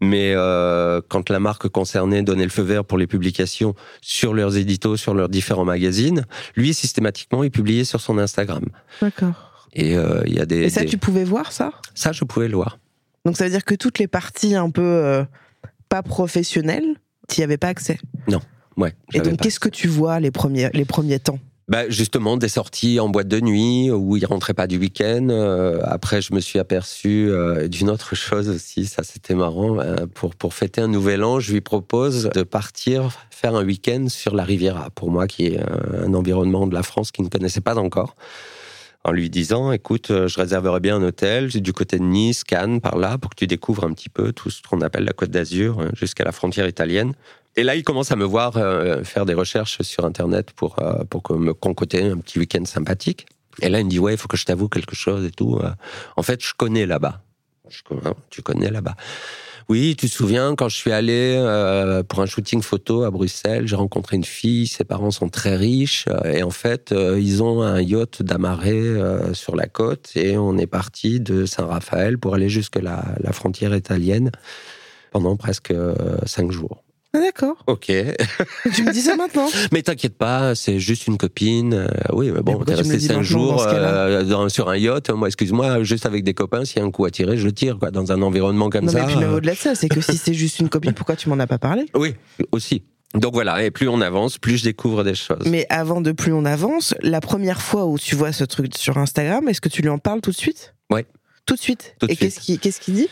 mais euh, quand la marque concernée donnait le feu vert pour les publications sur leurs éditos, sur leurs différents magazines, lui systématiquement il publiait sur son Instagram. D'accord. Et euh, il y a des, Et ça, des- tu pouvais voir ça? Ça je pouvais le voir. Donc ça veut dire que toutes les parties un peu euh, pas professionnelles, tu n'y avais pas accès. Ouais. Et donc qu'est-ce que tu vois les premiers, les premiers temps? Bah, justement, des sorties en boîte de nuit où il rentrait pas du week-end. Euh, après, je me suis aperçu euh, d'une autre chose aussi. Ça, c'était marrant. Euh, pour pour fêter un nouvel an, je lui propose de partir faire un week-end sur la Riviera. Pour moi, qui est un, un environnement de la France qu'il ne connaissait pas encore. En lui disant, écoute, euh, je réserverai bien un hôtel du côté de Nice, Cannes, par là, pour que tu découvres un petit peu tout ce qu'on appelle la Côte d'Azur, euh, jusqu'à la frontière italienne. Et là, il commence à me voir euh, faire des recherches sur Internet pour, pour que me concocter un petit week-end sympathique. Et là, il me dit, ouais, il faut que je t'avoue quelque chose et tout. En fait, je connais là-bas. Je hein, tu connais là-bas. Oui, tu te souviens, quand je suis allé euh, pour un shooting photo à Bruxelles, j'ai rencontré une fille, ses parents sont très riches, euh, et en fait, euh, ils ont un yacht d'amarré euh, sur la côte, et on est parti de Saint-Raphaël pour aller jusque la, la frontière italienne pendant presque euh, cinq jours. Ah d'accord. Ok, tu me dis ça maintenant mais t'inquiète pas, c'est juste une copine. Euh, oui, mais bon, t'es le resté cinq dans jours euh, dans- sur un yacht. Moi, excuse-moi, juste avec des copains, s'il y a un coup à tirer, je tire. Quoi. Dans un environnement comme Non ça. mais puis euh, au-delà de ça, c'est que si c'est juste une copine, pourquoi tu m'en as pas parlé? Oui, aussi. Donc voilà, et plus on avance, plus je découvre des choses. Mais avant de plus on avance, la première fois où tu vois ce truc sur Instagram, est-ce que tu lui en parles tout de suite? Ouais. Tout de suite? Tout de Et suite. qu'est-ce qu'il qu'est-ce qu'il dit?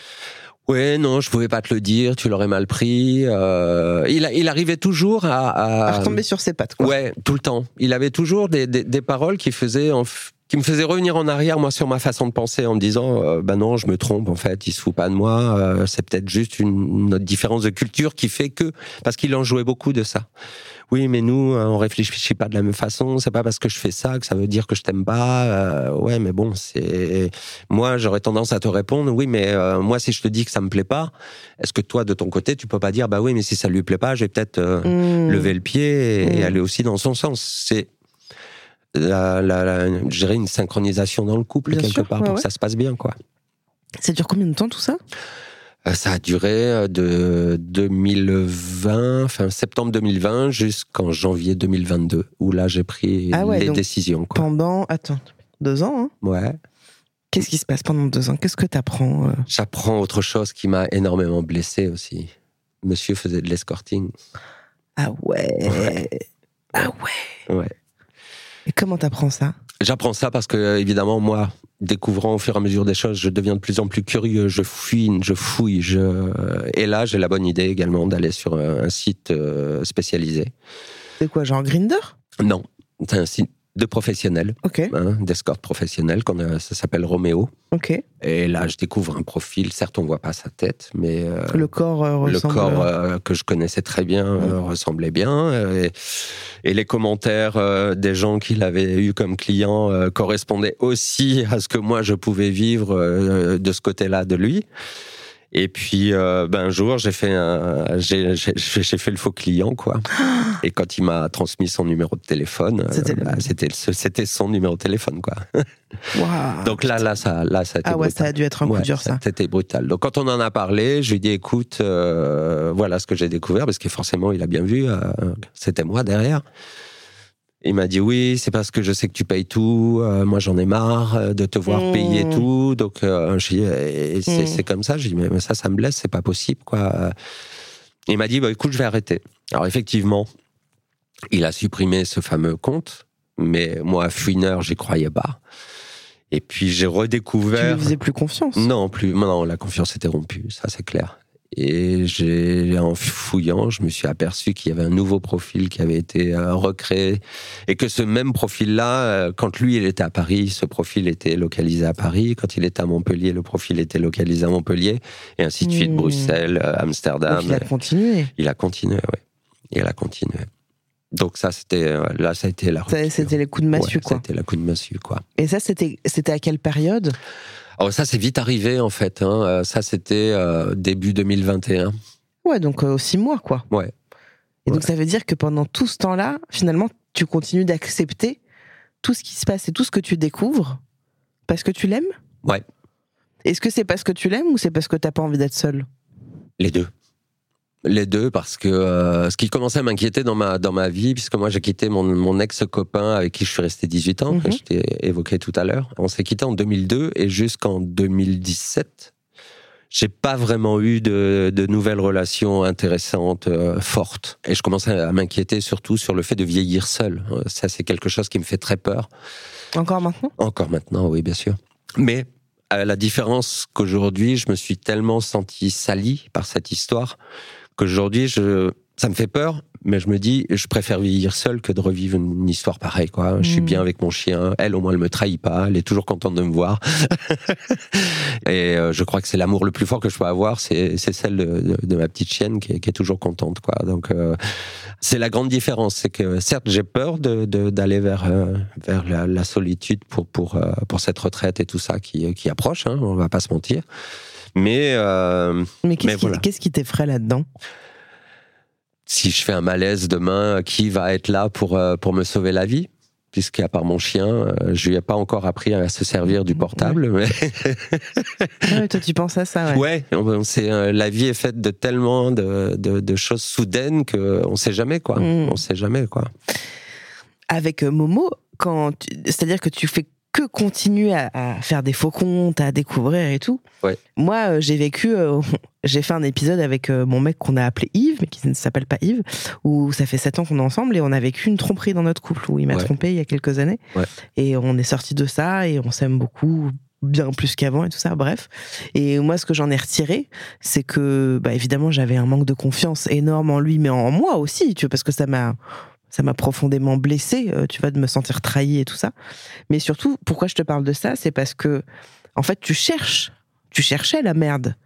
Ouais, non, je pouvais pas te le dire, tu l'aurais mal pris. Euh, il, a- il arrivait toujours à, à- À retomber sur ses pattes quoi. Ouais, tout le temps. Il avait toujours des, des, des paroles qui faisaient, en f- qui me faisait revenir en arrière, moi, sur ma façon de penser, en me disant, euh, bah non, je me trompe, en fait, il se fout pas de moi, euh, c'est peut-être juste une, une différence de culture qui fait que, parce qu'il en jouait beaucoup de ça. Oui, mais nous, euh, on réfléchit pas de la même façon. C'est pas parce que je fais ça que ça veut dire que je t'aime pas. Euh, ouais, mais bon, c'est moi, j'aurais tendance à te répondre. Oui, mais euh, moi, si je te dis que ça me plaît pas, est-ce que toi, de ton côté, tu peux pas dire bah oui, mais si ça lui plaît pas, je vais peut-être Mmh. lever le pied et, et Mm. aller aussi dans son sens. C'est la, la, dirais une synchronisation dans le couple Bien quelque sûr, part ouais, pour ouais. que ça se passe bien, quoi. Ça dure combien de temps tout ça? Euh, Ça a duré euh, de 2020, fin septembre 2020 jusqu'en janvier 2022, où là j'ai pris Ah ouais, les décisions. Quoi. Pendant, attends, deux ans hein? Ouais. Qu'est-ce qui se passe pendant deux ans? Qu'est-ce que t'apprends euh? J'apprends autre chose qui m'a énormément blessé aussi. Monsieur faisait de l'escorting. Ah ouais. Ouais. Ah ouais. Ouais. Et comment t'apprends ça? J'apprends ça parce que, évidemment, moi, découvrant au fur et à mesure des choses, je deviens de plus en plus curieux, je fouine, je fouille. Je... Et là, j'ai la bonne idée également d'aller sur un un site euh, spécialisé. C'est quoi, genre Grinder Non, c'est un site de professionnels, Ok, hein, d'escorte a- ça s'appelle Roméo. ok. Et là, je découvre un profil. Certes, on voit pas sa tête, mais euh, Le corps euh, le ressemble. corps euh, que je connaissais très bien euh, ressemblait bien. euh, et, et les commentaires euh, des gens qu'il avait eu comme clients euh, correspondaient aussi à ce que moi je pouvais vivre euh, de ce côté-là de lui. Et puis, euh, ben, un jour, j'ai fait un, j'ai, j'ai, j'ai fait le faux client, quoi. Et quand il m'a transmis son numéro de téléphone, euh, C'était bah, c'était, son numéro de téléphone, quoi. Waouh. Donc là, là, ça, là, ça a été ah ouais, brutal. ça a dû être un coup Ouais, dur ça. C'était brutal. Donc quand on en a parlé, je lui ai dit écoute, euh, voilà ce que j'ai découvert, parce que forcément il a bien vu, euh, c'était moi derrière. Il m'a dit oui, c'est parce que je sais que tu payes tout, euh, moi j'en ai marre euh, de te voir Mmh. payer tout, donc euh, c'est Mmh. c'est comme ça, j'ai dit mais, ça, ça me blesse, c'est pas possible quoi. Il m'a dit bah écoute, je vais arrêter. Alors effectivement, il a supprimé ce fameux compte, mais moi fouineur, j'y croyais pas. Et puis j'ai Tu redécouvert. lui faisais plus confiance? Non, plus. Non, la confiance était rompue, ça c'est clair. Et j'ai, en fouillant, je me suis aperçu qu'il y avait un nouveau profil qui avait été euh, recréé et que ce même profil-là, euh, quand lui il était à Paris, ce profil était localisé à Paris. Quand il était à Montpellier, le profil était localisé à Montpellier, et ainsi de suite. Mmh. Bruxelles, euh, Amsterdam. Donc il a continué. Il a continué, oui. Il a continué. Donc ça, c'était là, ça a été la. C'était les coups de massue Ouais, quoi. C'était la coup de massue, quoi. Et ça, c'était c'était à quelle période? Oh, ça, c'est vite arrivé, en fait. Hein. Euh, Ça, c'était euh, début 2021. Ouais, donc euh, six mois quoi. Ouais. Et donc ça veut dire que pendant tout ce temps-là, finalement, tu continues d'accepter tout ce qui se passe et tout ce que tu découvres parce que tu l'aimes? Ouais. Est-ce que c'est parce que tu l'aimes ou c'est parce que t'as pas envie d'être seul Les deux. Les deux, parce que euh, ce qui commençait à m'inquiéter dans ma, dans ma vie, puisque moi j'ai quitté mon, mon ex-copain avec qui je suis resté 18 ans, Mhm. que je t'ai évoqué tout à l'heure. On s'est quitté en 2002 et jusqu'en 2017, j'ai pas vraiment eu de, de nouvelles relations intéressantes, euh, fortes. Et je commençais à m'inquiéter surtout sur le fait de vieillir seul. Euh, Ça, c'est quelque chose qui me fait très peur. Encore maintenant? Encore maintenant, oui, bien sûr. Mais à la différence qu'aujourd'hui, je me suis tellement senti sali par cette histoire qu'aujourd'hui, je, ça me fait peur, mais je me dis, je préfère vieillir seul que de revivre une histoire pareille. Quoi. Je suis Mm. bien avec mon chien. Elle, au moins, elle me trahit pas. Elle est toujours contente de me voir. Et euh, je crois que c'est l'amour le plus fort que je peux avoir, c'est c'est celle de, de- de ma petite chienne qui est, qui est toujours contente. Quoi. Donc, euh, c'est la grande différence. C'est que certes, j'ai peur de- d'aller vers, euh, vers la, la solitude pour, pour, pour cette retraite et tout ça qui, qui approche, hein, on va pas se mentir. Mais euh, Mais qu'est-ce qui, voilà. qu'est-ce qui t'effraie là-dedans? Si je fais un malaise demain, qui va être là pour, euh, pour me sauver la vie? Puisqu'à part mon chien, euh, je lui ai pas encore appris à se servir du portable. Mais Ah Toi, tu penses à ça, ouais. ouais, on- on sait, euh, la vie est faite de tellement de, de, de choses soudaines que on sait jamais quoi. Mm. On sait jamais quoi. Avec Momo, quand c'est-à-dire que tu fais que continuer à, à faire des faux comptes, à découvrir et tout. Ouais. Moi, euh, j'ai vécu, euh, j'ai fait un épisode avec euh, mon mec qu'on a appelé Yves, mais qui ne s'appelle pas Yves, où ça fait sept ans qu'on est ensemble et on a vécu une tromperie dans notre couple, où il m'a Ouais. trompé il y a quelques années. Ouais. Et on est sorti de ça et on s'aime beaucoup bien plus qu'avant et tout ça, bref. Et moi, ce que j'en ai retiré, c'est que, bah, évidemment, j'avais un manque de confiance énorme en lui, mais en moi aussi, tu vois, parce que ça m'a, ça m'a profondément blessé, euh, tu vois, de me sentir trahi et tout ça. Mais surtout, pourquoi je te parle de ça, c'est parce que, en fait, tu cherches, tu cherchais la merde.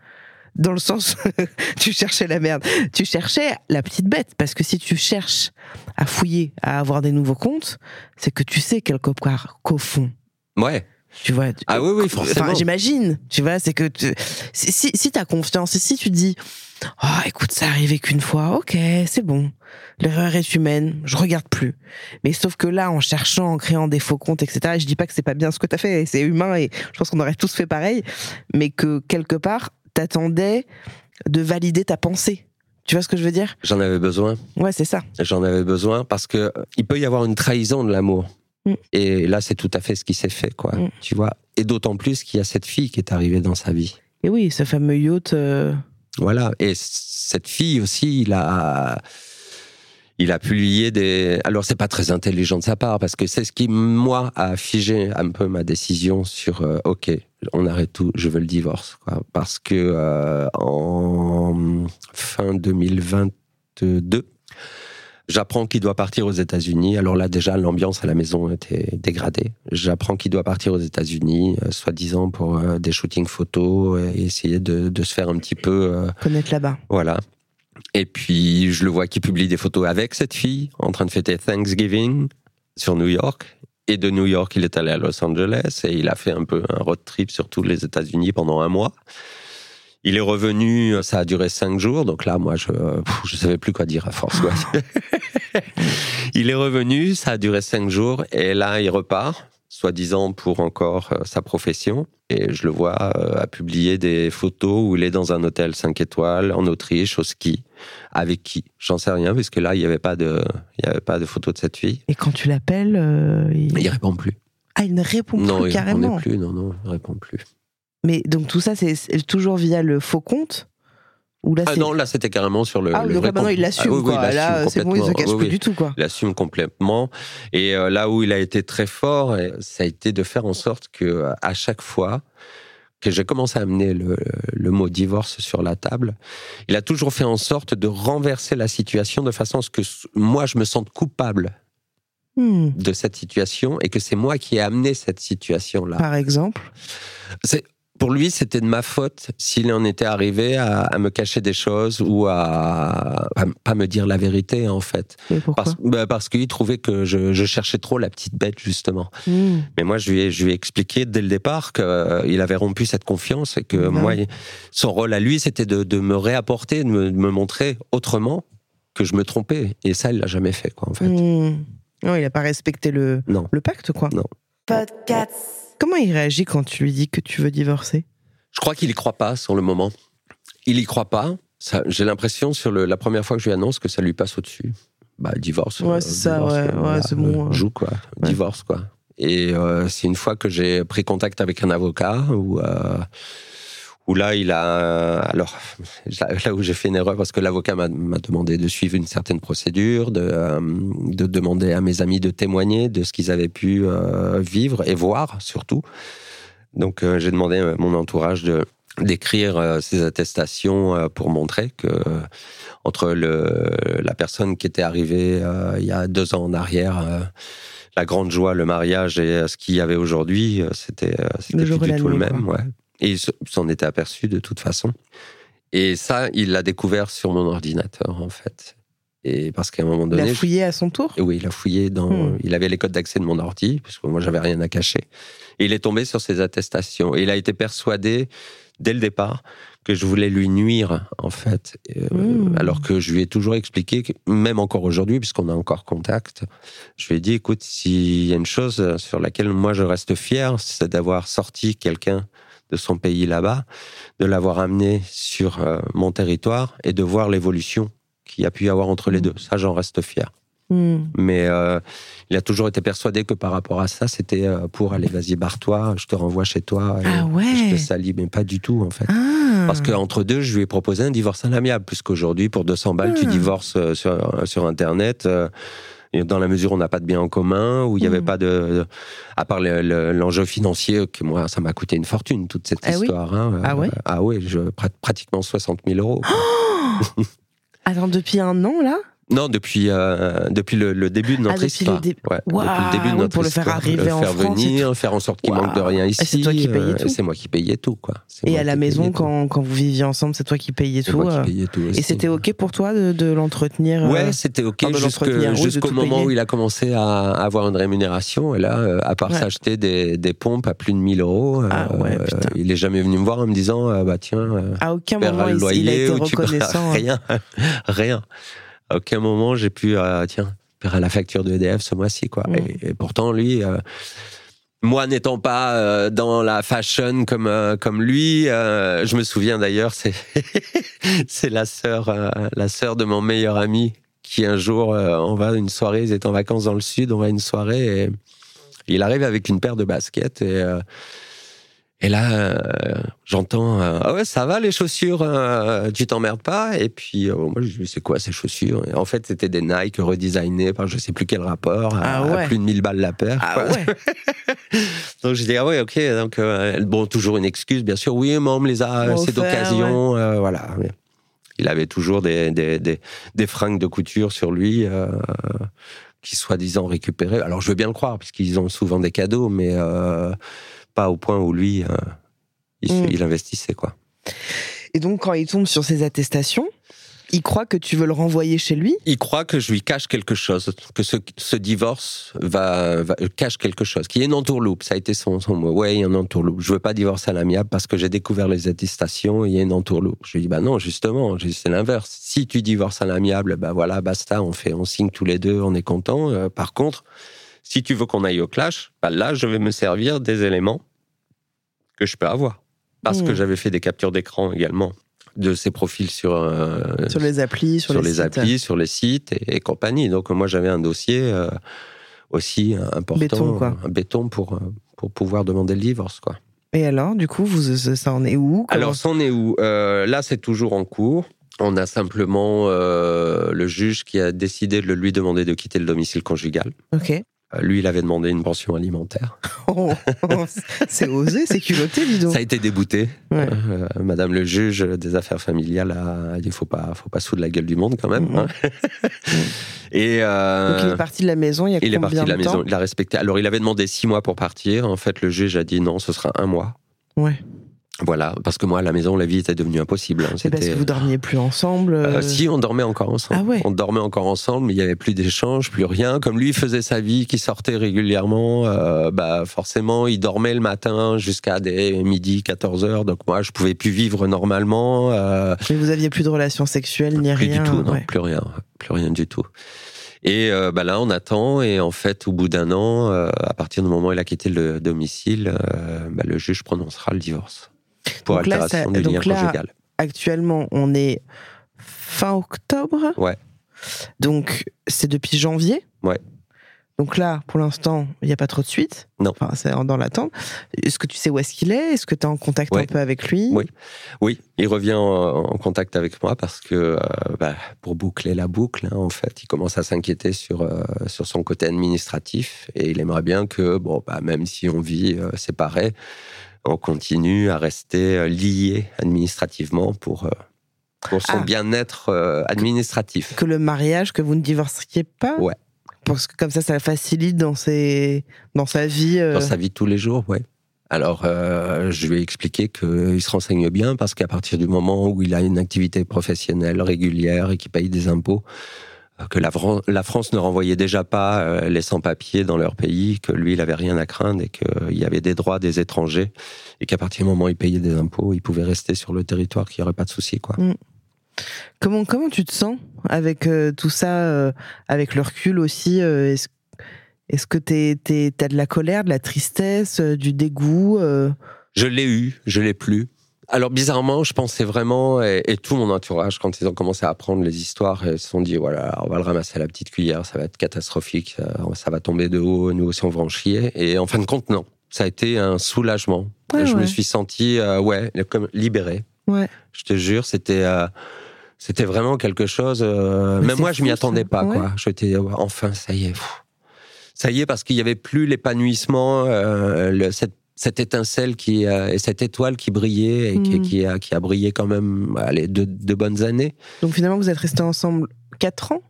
Dans le sens, tu cherchais la merde. Tu cherchais la petite bête. Parce que si tu cherches à fouiller, à avoir des nouveaux comptes, c'est que tu sais quelque part qu'au fond, Ouais. tu vois. Ah oui, oui, Enfin, forcément. j'imagine, tu vois, c'est que tu- si, si, si t'as confiance et si tu dis, oh, écoute, ça arrivé qu'une fois, ok, c'est bon, l'erreur est humaine, je regarde plus. Mais sauf que là, en cherchant, en créant des faux comptes, etc., et je dis pas que c'est pas bien ce que t'as fait, c'est humain et je pense qu'on aurait tous fait pareil, mais que quelque part, t'attendais de valider ta pensée. Tu vois ce que je veux dire? J'en avais besoin. Ouais, c'est ça. J'en avais besoin parce que il peut y avoir une trahison de l'amour. Mm. Et là, c'est tout à fait ce qui s'est fait, quoi. Mm. Tu vois? Et d'autant plus qu'il y a cette fille qui est arrivée dans sa vie. Et oui, ce fameux yacht. euh, Voilà. Et cette fille aussi, il a, il a publié des. Alors, c'est pas très intelligent de sa part parce que c'est ce qui, moi, a figé un peu ma décision sur euh, OK, on arrête tout, je veux le divorce. Parce que euh, en fin 2022, J'apprends qu'il doit partir aux États-Unis. Alors là, déjà, l'ambiance à la maison était dégradée. J'apprends qu'il doit partir aux États-Unis, euh, soi-disant pour euh, des shootings photos et essayer de, de se faire un petit peu, euh, connaître là-bas. voilà. Et puis, je le vois qui publie des photos avec cette fille, en train de fêter Thanksgiving sur New York. Et de New York, il est allé à Los Angeles et il a fait un peu un road trip sur tous les États-Unis pendant un mois. Il est revenu, ça a duré cinq jours, donc là, moi, je je savais plus quoi dire à force. il est revenu, ça a duré cinq jours, et là, il repart, soi-disant pour encore euh, sa profession. Et je le vois euh, à publier des photos où il est dans un hôtel 5 étoiles en Autriche, au ski. Avec qui? J'en sais rien, parce que là, il n'y avait pas de, il y avait pas de photo de cette fille. Et quand tu l'appelles, euh, il... Il répond plus. Ah, il ne répond non, plus il carrément. répondait plus. Non, non, il répond plus. Mais donc tout ça, c'est toujours via le faux compte Ou là, Ah non, là, c'était carrément sur le. Ah, le donc vrai là, maintenant, il l'assume, Ah, oui, là, l'assume c'est bon, il se cache Oui, plus du tout, quoi. Il assume complètement. Et euh, là où il a été très fort, et ça a été de faire en sorte que euh, à chaque fois que j'ai commencé à amener le, le mot divorce sur la table, il a toujours fait en sorte de renverser la situation de façon à ce que moi je me sente coupable Hmm. de cette situation et que c'est moi qui ai amené cette situation-là. Par exemple? C'est pour lui, c'était de ma faute s'il en était arrivé à, à me cacher des choses ou à, à pas me dire la vérité en fait. Pourquoi Parce, bah, parce qu'il trouvait que je, je cherchais trop la petite bête justement. Hmm. Mais moi, je lui ai, je lui ai expliqué dès le départ qu'il avait rompu cette confiance et que Ouais. moi, son rôle à lui, c'était de, de me réapporter, de me, de me montrer autrement que je me trompais. Et ça, il l'a jamais fait quoi en fait. Hmm. Non, il n'a pas respecté le, Non. le pacte, quoi. Non. Comment il réagit quand tu lui dis que tu veux divorcer? Je crois qu'il y croit pas sur le moment. Il y croit pas. J'ai l'impression sur le, la première fois que je lui annonce que ça lui passe au-dessus. Bah, divorce. Ouais, euh, c'est ça, ouais, ouais, c'est bon, euh. Joue quoi. Ouais. Divorce quoi. Et euh, c'est une fois que j'ai pris contact avec un avocat euh, où là il a alors là où j'ai fait une erreur parce que l'avocat m'a m'a demandé de suivre une certaine procédure, de, euh, de demander à mes amis de témoigner de ce qu'ils avaient pu euh, vivre et voir surtout. Donc euh, j'ai demandé à mon entourage de d'écrire ces attestations pour montrer que entre le, la personne qui était arrivée il y a deux ans en arrière, la grande joie, le mariage et ce qu'il y avait aujourd'hui, c'était du tout le même. Ouais. Et il se- s'en était aperçu de toute façon. Et ça, il l'a découvert sur mon ordinateur en fait. Et parce qu'à un moment Il donné, a je- fouillé à son tour? Oui, il a fouillé dans. Hmm. Il avait les codes d'accès de mon ordi, parce que moi, j'avais rien à cacher. Et il est tombé sur ces attestations. Et il a été persuadé, dès le départ, que je voulais lui nuire, en fait. Euh, Hmm. Alors que je lui ai toujours expliqué, que, même encore aujourd'hui, puisqu'on a encore contact, je lui ai dit écoute, s'il y a une chose sur laquelle moi je reste fier, c'est d'avoir sorti quelqu'un de son pays là-bas, de l'avoir amené sur euh, mon territoire et de voir l'évolution qu'il y a pu y avoir entre les Hmm. deux. Ça, j'en reste fier. Hmm. Mais euh, il a toujours été persuadé que par rapport à ça, c'était euh, pour aller, vas-y, barre-toi, je te renvoie chez toi, Ah je te ouais salis, mais pas du tout en fait. Ah Parce qu'entre deux, je lui ai proposé un divorce à l'amiable, puisqu'aujourd'hui, pour 200 balles, tu Ah. divorces sur, sur Internet. Dans la mesure où on n'a pas de bien en commun, où il n'y avait Mm. pas de, à part le- le- l'enjeu financier, que moi, ça m'a coûté une fortune, toute cette Ah oui histoire. hein. Ah ouais Ah oui, je, prat- pratiquement 60 000 euros. quoi. Attends, depuis un an, là? Non, depuis, euh, depuis le, le début de notre Ah, depuis histoire. le dé- Ouais, depuis le début de notre pour le faire arriver en faire France et venir, faire en sorte qu'il manque de rien ici. Ah, c'est toi qui payais euh, tout. C'est moi qui payais tout, quoi. Et à la maison, payais quand, quand vous viviez ensemble, c'est toi qui payais tout. moi euh, qui payais tout. Et aussi. c'était OK pour toi de, de l'entretenir euh, Ouais, c'était ok jusqu'au tout moment où il a commencé à avoir une rémunération. Et là, euh, à part Ouais. s'acheter des, des pompes à plus de 1000 euros, euh, Ah ouais, il est jamais venu me voir en me disant euh, bah tiens, euh, À aucun moment, le il, loyer il a été reconnaissant. hein. rien, rien. À aucun moment j'ai pu euh, tiens paierai la facture de EDF ce mois-ci quoi. Et, et pourtant lui. euh, moi n'étant pas euh, dans la fashion comme euh, comme lui, euh, je me souviens d'ailleurs, c'est c'est la sœur la sœur de mon meilleur ami qui un jour on va à une soirée, ils étaient en vacances dans le sud, on va à une soirée et il arrive avec une paire de baskets et et là euh, j'entends euh, ah ouais ça va les chaussures, euh, tu t'emmerdes pas? Et puis euh, moi je dis c'est quoi ces chaussures? Et en fait c'était des Nike redesignés par je sais plus quel rapport à, Ah ouais. à plus de 1000 balles la paire. Ah ouais. Donc j'ai dit ah ouais ok donc bon toujours une excuse bien sûr. Oui mais on me les a c'est d'occasion voilà. Il avait toujours des, des, des, des fringues de couture sur lui qui soi-disant récupéraient alors je veux bien le croire puisqu'ils ont souvent des cadeaux mais euh, pas au point où lui euh, il, Mm. il investissait quoi Et donc, quand il tombe sur ces attestations, il croit que tu veux le renvoyer chez lui? il croit que je lui cache quelque chose, que ce, ce divorce va, va- cache quelque chose, qu'il y ait une entourloupe. Ça a été son, son mot. Ouais, il y a une entourloupe. Je veux pas divorcer à l'amiable parce que j'ai découvert les attestations. Il y a une entourloupe. Je lui dis bah non, justement, c'est l'inverse. Si tu divorces à l'amiable, bah voilà, basta, on fait, on signe tous les deux, on est content. Euh, par contre, si tu veux qu'on aille au clash, bah là, je vais me servir des éléments que je peux avoir parce que j'avais fait des captures d'écran également de ses profils sur euh, Sur les applis, sur, sur, les, applis, sur les sites et, et compagnie. Donc moi j'avais un dossier euh, aussi important, Béton, quoi. un béton pour euh, pour pouvoir demander le divorce quoi. Et alors, du coup, vous, ça en est où? Alors c'en est où? Euh, Là c'est toujours en cours. On a simplement le juge qui a décidé de lui demander de quitter le domicile conjugal. Ok. Euh, lui, il avait demandé une pension alimentaire. Oh, c'est osé, c'est culotté, dis donc. Ça a été débouté. Ouais. Euh, Madame le juge des affaires familiales a dit faut pas, faut pas de la gueule du monde quand même. Hein. Et euh, Donc, il est parti de la maison il y a Il est parti de la maison, il a respecté. Alors, il avait demandé six mois pour partir. En fait, le juge a dit non, ce sera un mois. Ouais. Voilà, parce que moi, à la maison, la vie était devenue impossible. hein. C'est parce C'était- que vous dormiez plus ensemble. Euh, euh, si, on dormait encore ensemble. Ah ouais. On dormait encore ensemble, mais il n'y avait plus d'échanges, plus rien. Comme lui, il faisait sa vie, qui sortait régulièrement, euh, bah, forcément, il dormait le matin jusqu'à des midi, 14 heures. Donc moi, je pouvais plus vivre normalement. Mais vous aviez plus de relations sexuelles ni plus rien. du tout, non, ouais. plus rien, plus rien du tout. Et euh, bah là, on attend, et en fait, au bout d'un an, euh, à partir du moment où il a quitté le domicile, euh, bah, le juge prononcera le divorce pour Donc là, altération ça- du lien donc là, conjugal. Actuellement, on est fin octobre. Ouais. Donc, c'est depuis janvier. Ouais. Donc là, pour l'instant, il n'y a pas trop de suite. Non. Enfin, c'est dans l'attente. Est-ce que tu sais où est-ce qu'il est? Est-ce que tu es en contact un peu avec lui? Oui. Oui, il revient en, en contact avec moi parce que euh, bah, pour boucler la boucle, hein, en fait, il commence à s'inquiéter sur euh, sur son côté administratif et il aimerait bien que bon, bah, même si on vit euh, séparés, on continue à rester euh, liés administrativement pour euh, pour son Ah. bien-être euh, administratif. Que le mariage, que vous ne divorciez pas Ouais. Parce que comme ça, ça facilite dans, ses... dans sa vie. euh, Dans sa vie de tous les jours, ouais. Alors, euh, je lui ai expliqué qu'il se renseigne bien parce qu'à partir du moment où il a une activité professionnelle régulière et qu'il paye des impôts, que la, Fran- la France ne renvoyait déjà pas euh, les sans-papiers dans leur pays, que lui, il avait rien à craindre et qu'il y avait des droits des étrangers et qu'à partir du moment où il payait des impôts, il pouvait rester sur le territoire, qu'il n'y aurait pas de souci, quoi. Comment, comment tu te sens avec euh, tout ça, euh, avec le recul aussi euh, Est-ce que tu as de la colère, de la tristesse, euh, du dégoût euh? Je l'ai eu, je l'ai plus. Alors bizarrement, je pensais vraiment, et, et tout mon entourage, quand ils ont commencé à apprendre les histoires, ils se sont dit, voilà, on va le ramasser à la petite cuillère, ça va être catastrophique, ça, ça va tomber de haut, nous aussi on va en chier. Et en fin de compte, non. Ça a été un soulagement. Ouais, je me suis senti, euh, ouais, comme libéré. Ouais. Je te jure, c'était... euh, c'était vraiment quelque chose. euh, Mais même moi, je m'y attendais ça. pas, Ouais. quoi. J'étais enfin, ça y est. pff. Ça y est, parce qu'il y avait plus l'épanouissement, euh, cette, cette étincelle qui euh, et cette étoile qui brillait et qui, Mm. qui a qui a brillé quand même allez, de, de bonnes années. Donc finalement, vous êtes restés ensemble 4 ans?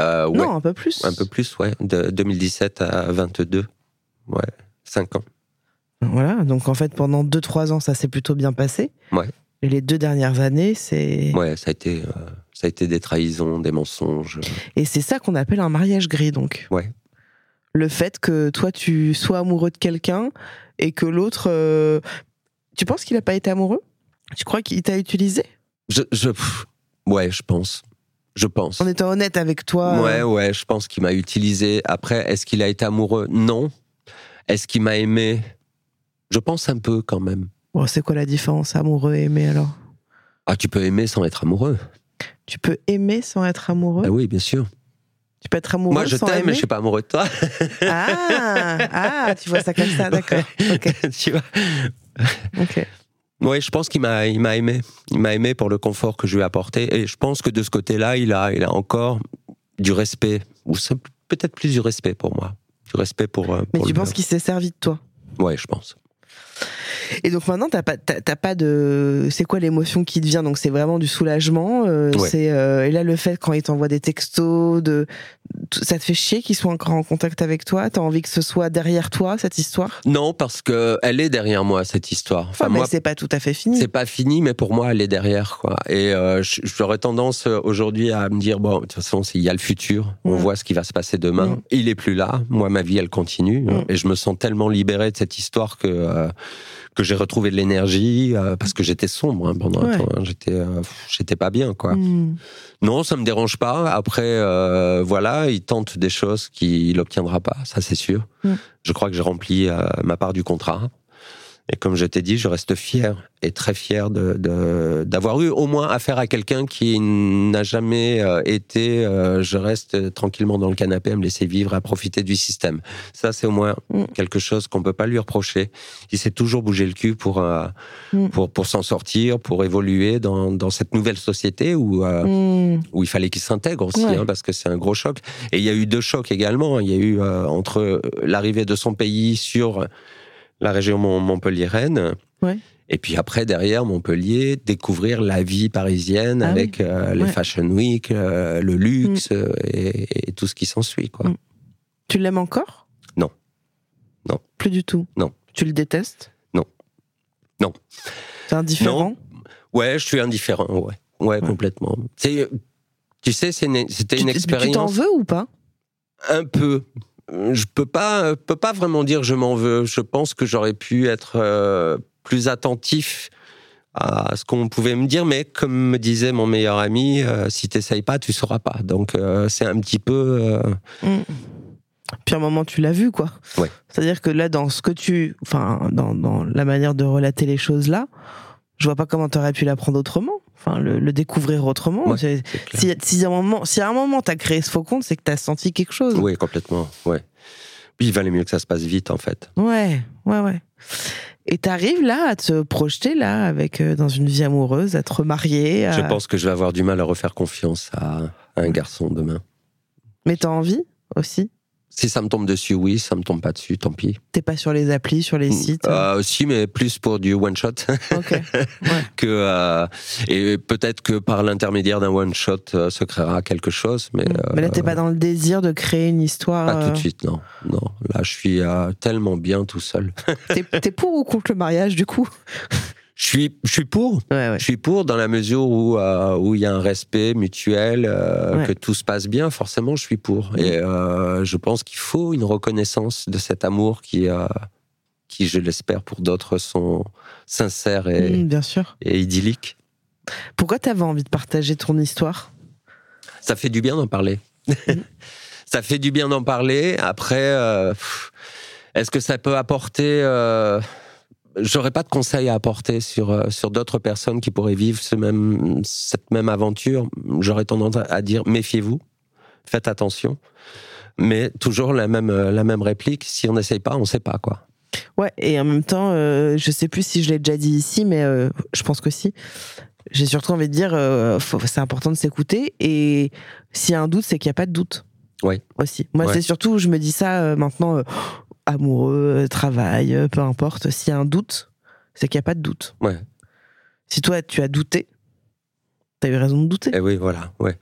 Euh, ouais. Non, un peu plus. Un peu plus, ouais. De 2017 à 22. Ouais, 5 ans. Voilà, donc en fait, pendant 2-3 ans, ça s'est plutôt bien passé. Ouais. Et les deux dernières années, c'est. Ouais, ça a été, euh, ça a été des trahisons, des mensonges. Et c'est ça qu'on appelle un mariage gris, donc. Ouais. Le fait que toi, tu sois amoureux de quelqu'un et que l'autre. euh, Tu penses qu'il n'a pas été amoureux? Tu crois qu'il t'a utilisé? Je, ouais, je pense. Je pense. En étant honnête avec toi. Ouais, euh, ouais, je pense qu'il m'a utilisé. Après, est-ce qu'il a été amoureux? Non. Est-ce qu'il m'a aimé? Je pense un peu quand même. Bon, c'est quoi la différence, amoureux et aimé alors? Ah, tu peux aimer sans être amoureux. Tu peux aimer sans être amoureux? Ah oui, bien sûr. Tu peux être amoureux Moi, je t'aime, mais je suis pas amoureux de toi. Ah, ah, tu vois ça comme ça, d'accord. Ok, tu vois ok. Oui, je pense qu'il m'a, il m'a aimé. Il m'a aimé pour le confort que je lui ai apporté. Et je pense que de ce côté-là, il a, il a encore du respect. Ou peut-être plus du respect pour moi. Du respect pour. euh, Mais pour tu penses qu'il s'est servi de toi? Ouais, je pense. Et donc maintenant, t'as pas, t'as, pas de. C'est quoi l'émotion qui te vient? Donc c'est vraiment du soulagement. euh, Ouais. C'est euh, et là le fait quand il t'envoie des textos, de, ça te fait chier qu'ils soient encore en contact avec toi? T'as envie que ce soit derrière toi cette histoire? Non, parce que elle est derrière moi cette histoire. Enfin, mais moi, c'est pas tout à fait fini. c'est pas fini, mais pour moi, elle est derrière, quoi. Et euh, j'aurais tendance aujourd'hui à me dire bon, de toute façon, il y a le futur. On voit ce qui va se passer demain. Il est plus là. Moi, ma vie, elle continue. Et je me sens tellement libéré de cette histoire que que j'ai retrouvé de l'énergie euh, parce que j'étais sombre hein, pendant Ouais. un temps. hein. J'étais euh, j'étais pas bien, quoi. Hmm. Non, ça me dérange pas. Après, euh, voilà, il tente des choses qu'il n'obtiendra pas, ça c'est sûr. Mm. Je crois que j'ai rempli euh, ma part du contrat. Et comme je t'ai dit, je reste fier et très fier d'avoir eu au moins affaire à quelqu'un qui n'a jamais euh, été. euh, je reste tranquillement dans le canapé à me laisser vivre, à profiter du système. Ça, c'est au moins Mm. quelque chose qu'on peut pas lui reprocher. Il s'est toujours bougé le cul pour euh, Mm. pour pour s'en sortir, pour évoluer dans dans cette nouvelle société où euh, Hmm. où il fallait qu'il s'intègre aussi, Ouais. hein, parce que c'est un gros choc. Et il y a eu deux chocs également. Il y a eu entre l'arrivée de son pays sur la région Mont- Montpelliéraine. Ouais. Et puis après, derrière Montpellier, découvrir la vie parisienne Ah avec euh, les Ouais. Fashion Week, euh, le luxe euh, et, et tout ce qui s'ensuit. quoi. Mm. Tu l'aimes encore? Non. Non. Plus du tout? Non. Tu le détestes? Non. Non. C'est indifférent? Ouais, je suis indifférent. Ouais, ouais, complètement. C'est, tu sais, c'est une- c'était Tu- t'en expérience. veux ou pas? Un peu. Je peux pas, peux pas vraiment dire je m'en veux. Je pense que j'aurais pu être euh, plus attentif à ce qu'on pouvait me dire, mais comme me disait mon meilleur ami, euh, si t'essayes pas, tu sauras pas. Donc euh, c'est un petit peu. euh, Mm. Puis à un moment, tu l'as vu, quoi. Ouais. C'est-à-dire que là, dans ce que tu. Enfin, dans, dans la manière de relater les choses là, je vois pas comment tu aurais pu l'apprendre autrement. Enfin, le, le découvrir autrement. Ouais. Si, si à un moment, si à un moment t'as créé ce faux compte, c'est que t'as senti quelque chose. Oui, complètement. Ouais. Puis il valait mieux que ça se passe vite, en fait. Ouais, ouais, ouais. Et t'arrives là à te projeter là avec euh, dans une vie amoureuse, à te remarier. Je pense que je vais avoir du mal à refaire confiance à, à un garçon demain. Mais t'as envie aussi? Si ça me tombe dessus, oui. Ça me tombe pas dessus, tant pis. T'es pas sur les applis, sur les sites. Euh, si, mais plus pour du one shot. Ok. Ouais. que euh, et peut-être que par l'intermédiaire d'un one shot euh, se créera quelque chose mais euh, Mais là, t'es pas dans le désir de créer une histoire. pas tout euh, de suite non non là je suis euh, tellement bien tout seul t'es pour ou contre le mariage du coup? Je suis je suis pour Ouais, ouais. je suis pour dans la mesure où euh, où il y a un respect mutuel euh, Ouais. que tout se passe bien forcément je suis pour et euh, je pense qu'il faut une reconnaissance de cet amour qui qui je l'espère pour d'autres sont sincères et, Mm, bien sûr. et idylliques Pourquoi t'avais envie de partager ton histoire? Ça fait du bien d'en parler. ça fait du bien d'en parler. Après, est-ce que ça peut apporter J'aurais pas de conseils à apporter sur euh, sur d'autres personnes qui pourraient vivre ce même cette même aventure. J'aurais tendance à dire méfiez-vous, faites attention. Mais toujours la même euh, la même réplique. Si on n'essaye pas, on sait pas quoi. Ouais, et en même temps, euh, je sais plus si je l'ai déjà dit ici, mais euh, je pense que si. J'ai surtout envie de dire, euh, c'est important de s'écouter, et s'il y a un doute, c'est qu'il n'y a pas de doute. Oui. Aussi. Moi, Ouais. c'est surtout, je me dis ça maintenant, amoureux, euh, travail, euh, peu importe. S'il y a un doute, c'est qu'il n'y a pas de doute. Ouais. Si toi, tu as douté, t'as eu raison de douter. Et oui, voilà. Ouais.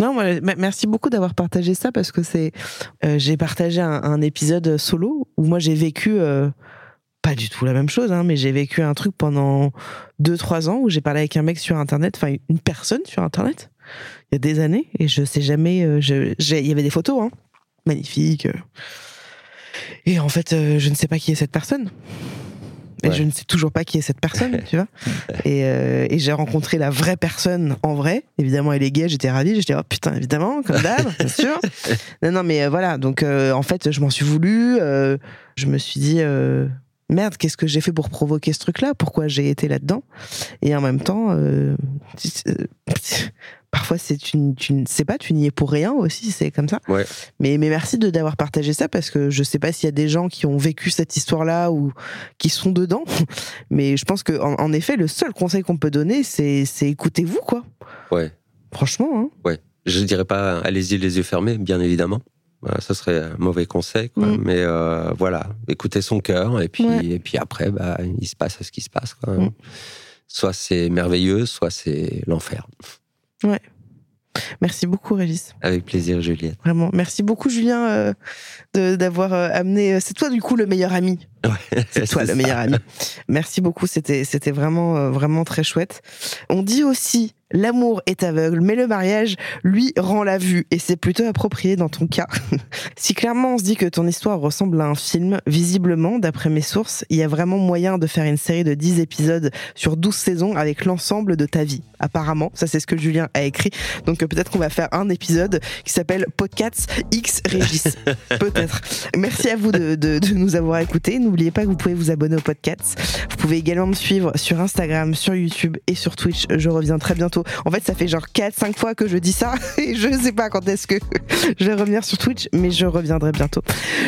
Non, merci beaucoup d'avoir partagé ça parce que c'est. Euh, j'ai partagé un, épisode solo où moi j'ai vécu. Euh, pas du tout la même chose, hein, mais j'ai vécu un truc pendant 2-3 ans où j'ai parlé avec un mec sur Internet, enfin une personne sur Internet, il y a des années, et je sais jamais. Euh, il y avait des photos, hein, magnifiques. Et en fait, je ne sais pas qui est cette personne. Et je ne sais toujours pas qui est cette personne, tu vois. Euh, et, j'ai rencontré la vraie personne en vrai. Évidemment, elle est gay, j'étais ravie. J'étais, oh putain, évidemment, comme d'hab, bien sûr. Non, non, mais euh, voilà. Donc, euh, en fait, je m'en suis voulu. je me suis dit, merde, qu'est-ce que j'ai fait pour provoquer ce truc-là? Pourquoi j'ai été là-dedans? Et en même temps, parfois c'est tu, tu ne sais pas, tu n'y es pour rien aussi, c'est comme ça. Ouais. Mais, mais merci de d'avoir partagé ça parce que je sais pas s'il y a des gens qui ont vécu cette histoire-là ou qui sont dedans. Mais je pense que en, effet, le seul conseil qu'on peut donner, c'est écoutez-vous quoi. Ouais. Franchement. Hein. Ouais. Je dirais pas allez-y les yeux fermés, bien évidemment. ça serait un mauvais conseil, quoi. Mm. mais euh, voilà, écoutez son cœur et puis et puis après, bah, il se passe ce qui se passe. Quoi. Mm. Soit c'est merveilleux, soit c'est l'enfer. Ouais. Merci beaucoup, Régis. Avec plaisir, Juliette. Vraiment. Merci beaucoup, Julien, euh, d'avoir euh, amené. Euh, c'est toi, du coup, le meilleur ami. Ouais, c'est toi, le meilleur ami. Merci beaucoup. C'était, c'était vraiment, vraiment très chouette. On dit aussi L'amour est aveugle, mais le mariage, lui, rend la vue. Et c'est plutôt approprié dans ton cas. si clairement on se dit que ton histoire ressemble à un film, visiblement, d'après mes sources, il y a vraiment moyen de faire une série de 10 épisodes sur 12 saisons avec l'ensemble de ta vie. Apparemment, ça c'est ce que Julien a écrit. Donc euh, peut-être qu'on va faire un épisode qui s'appelle Podcasts X Régis. peut-être. Merci à vous de, de, de nous avoir écoutés. N'oubliez pas que vous pouvez vous abonner au podcast. Vous pouvez également me suivre sur Instagram, sur YouTube et sur Twitch. Je reviens très bientôt en fait, ça fait genre 4-5 fois que je dis ça et je sais pas quand est-ce que je vais revenir sur Twitch, mais je reviendrai bientôt.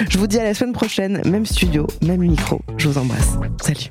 Je vous dis à la semaine prochaine, même studio, même micro. Je vous embrasse. Salut.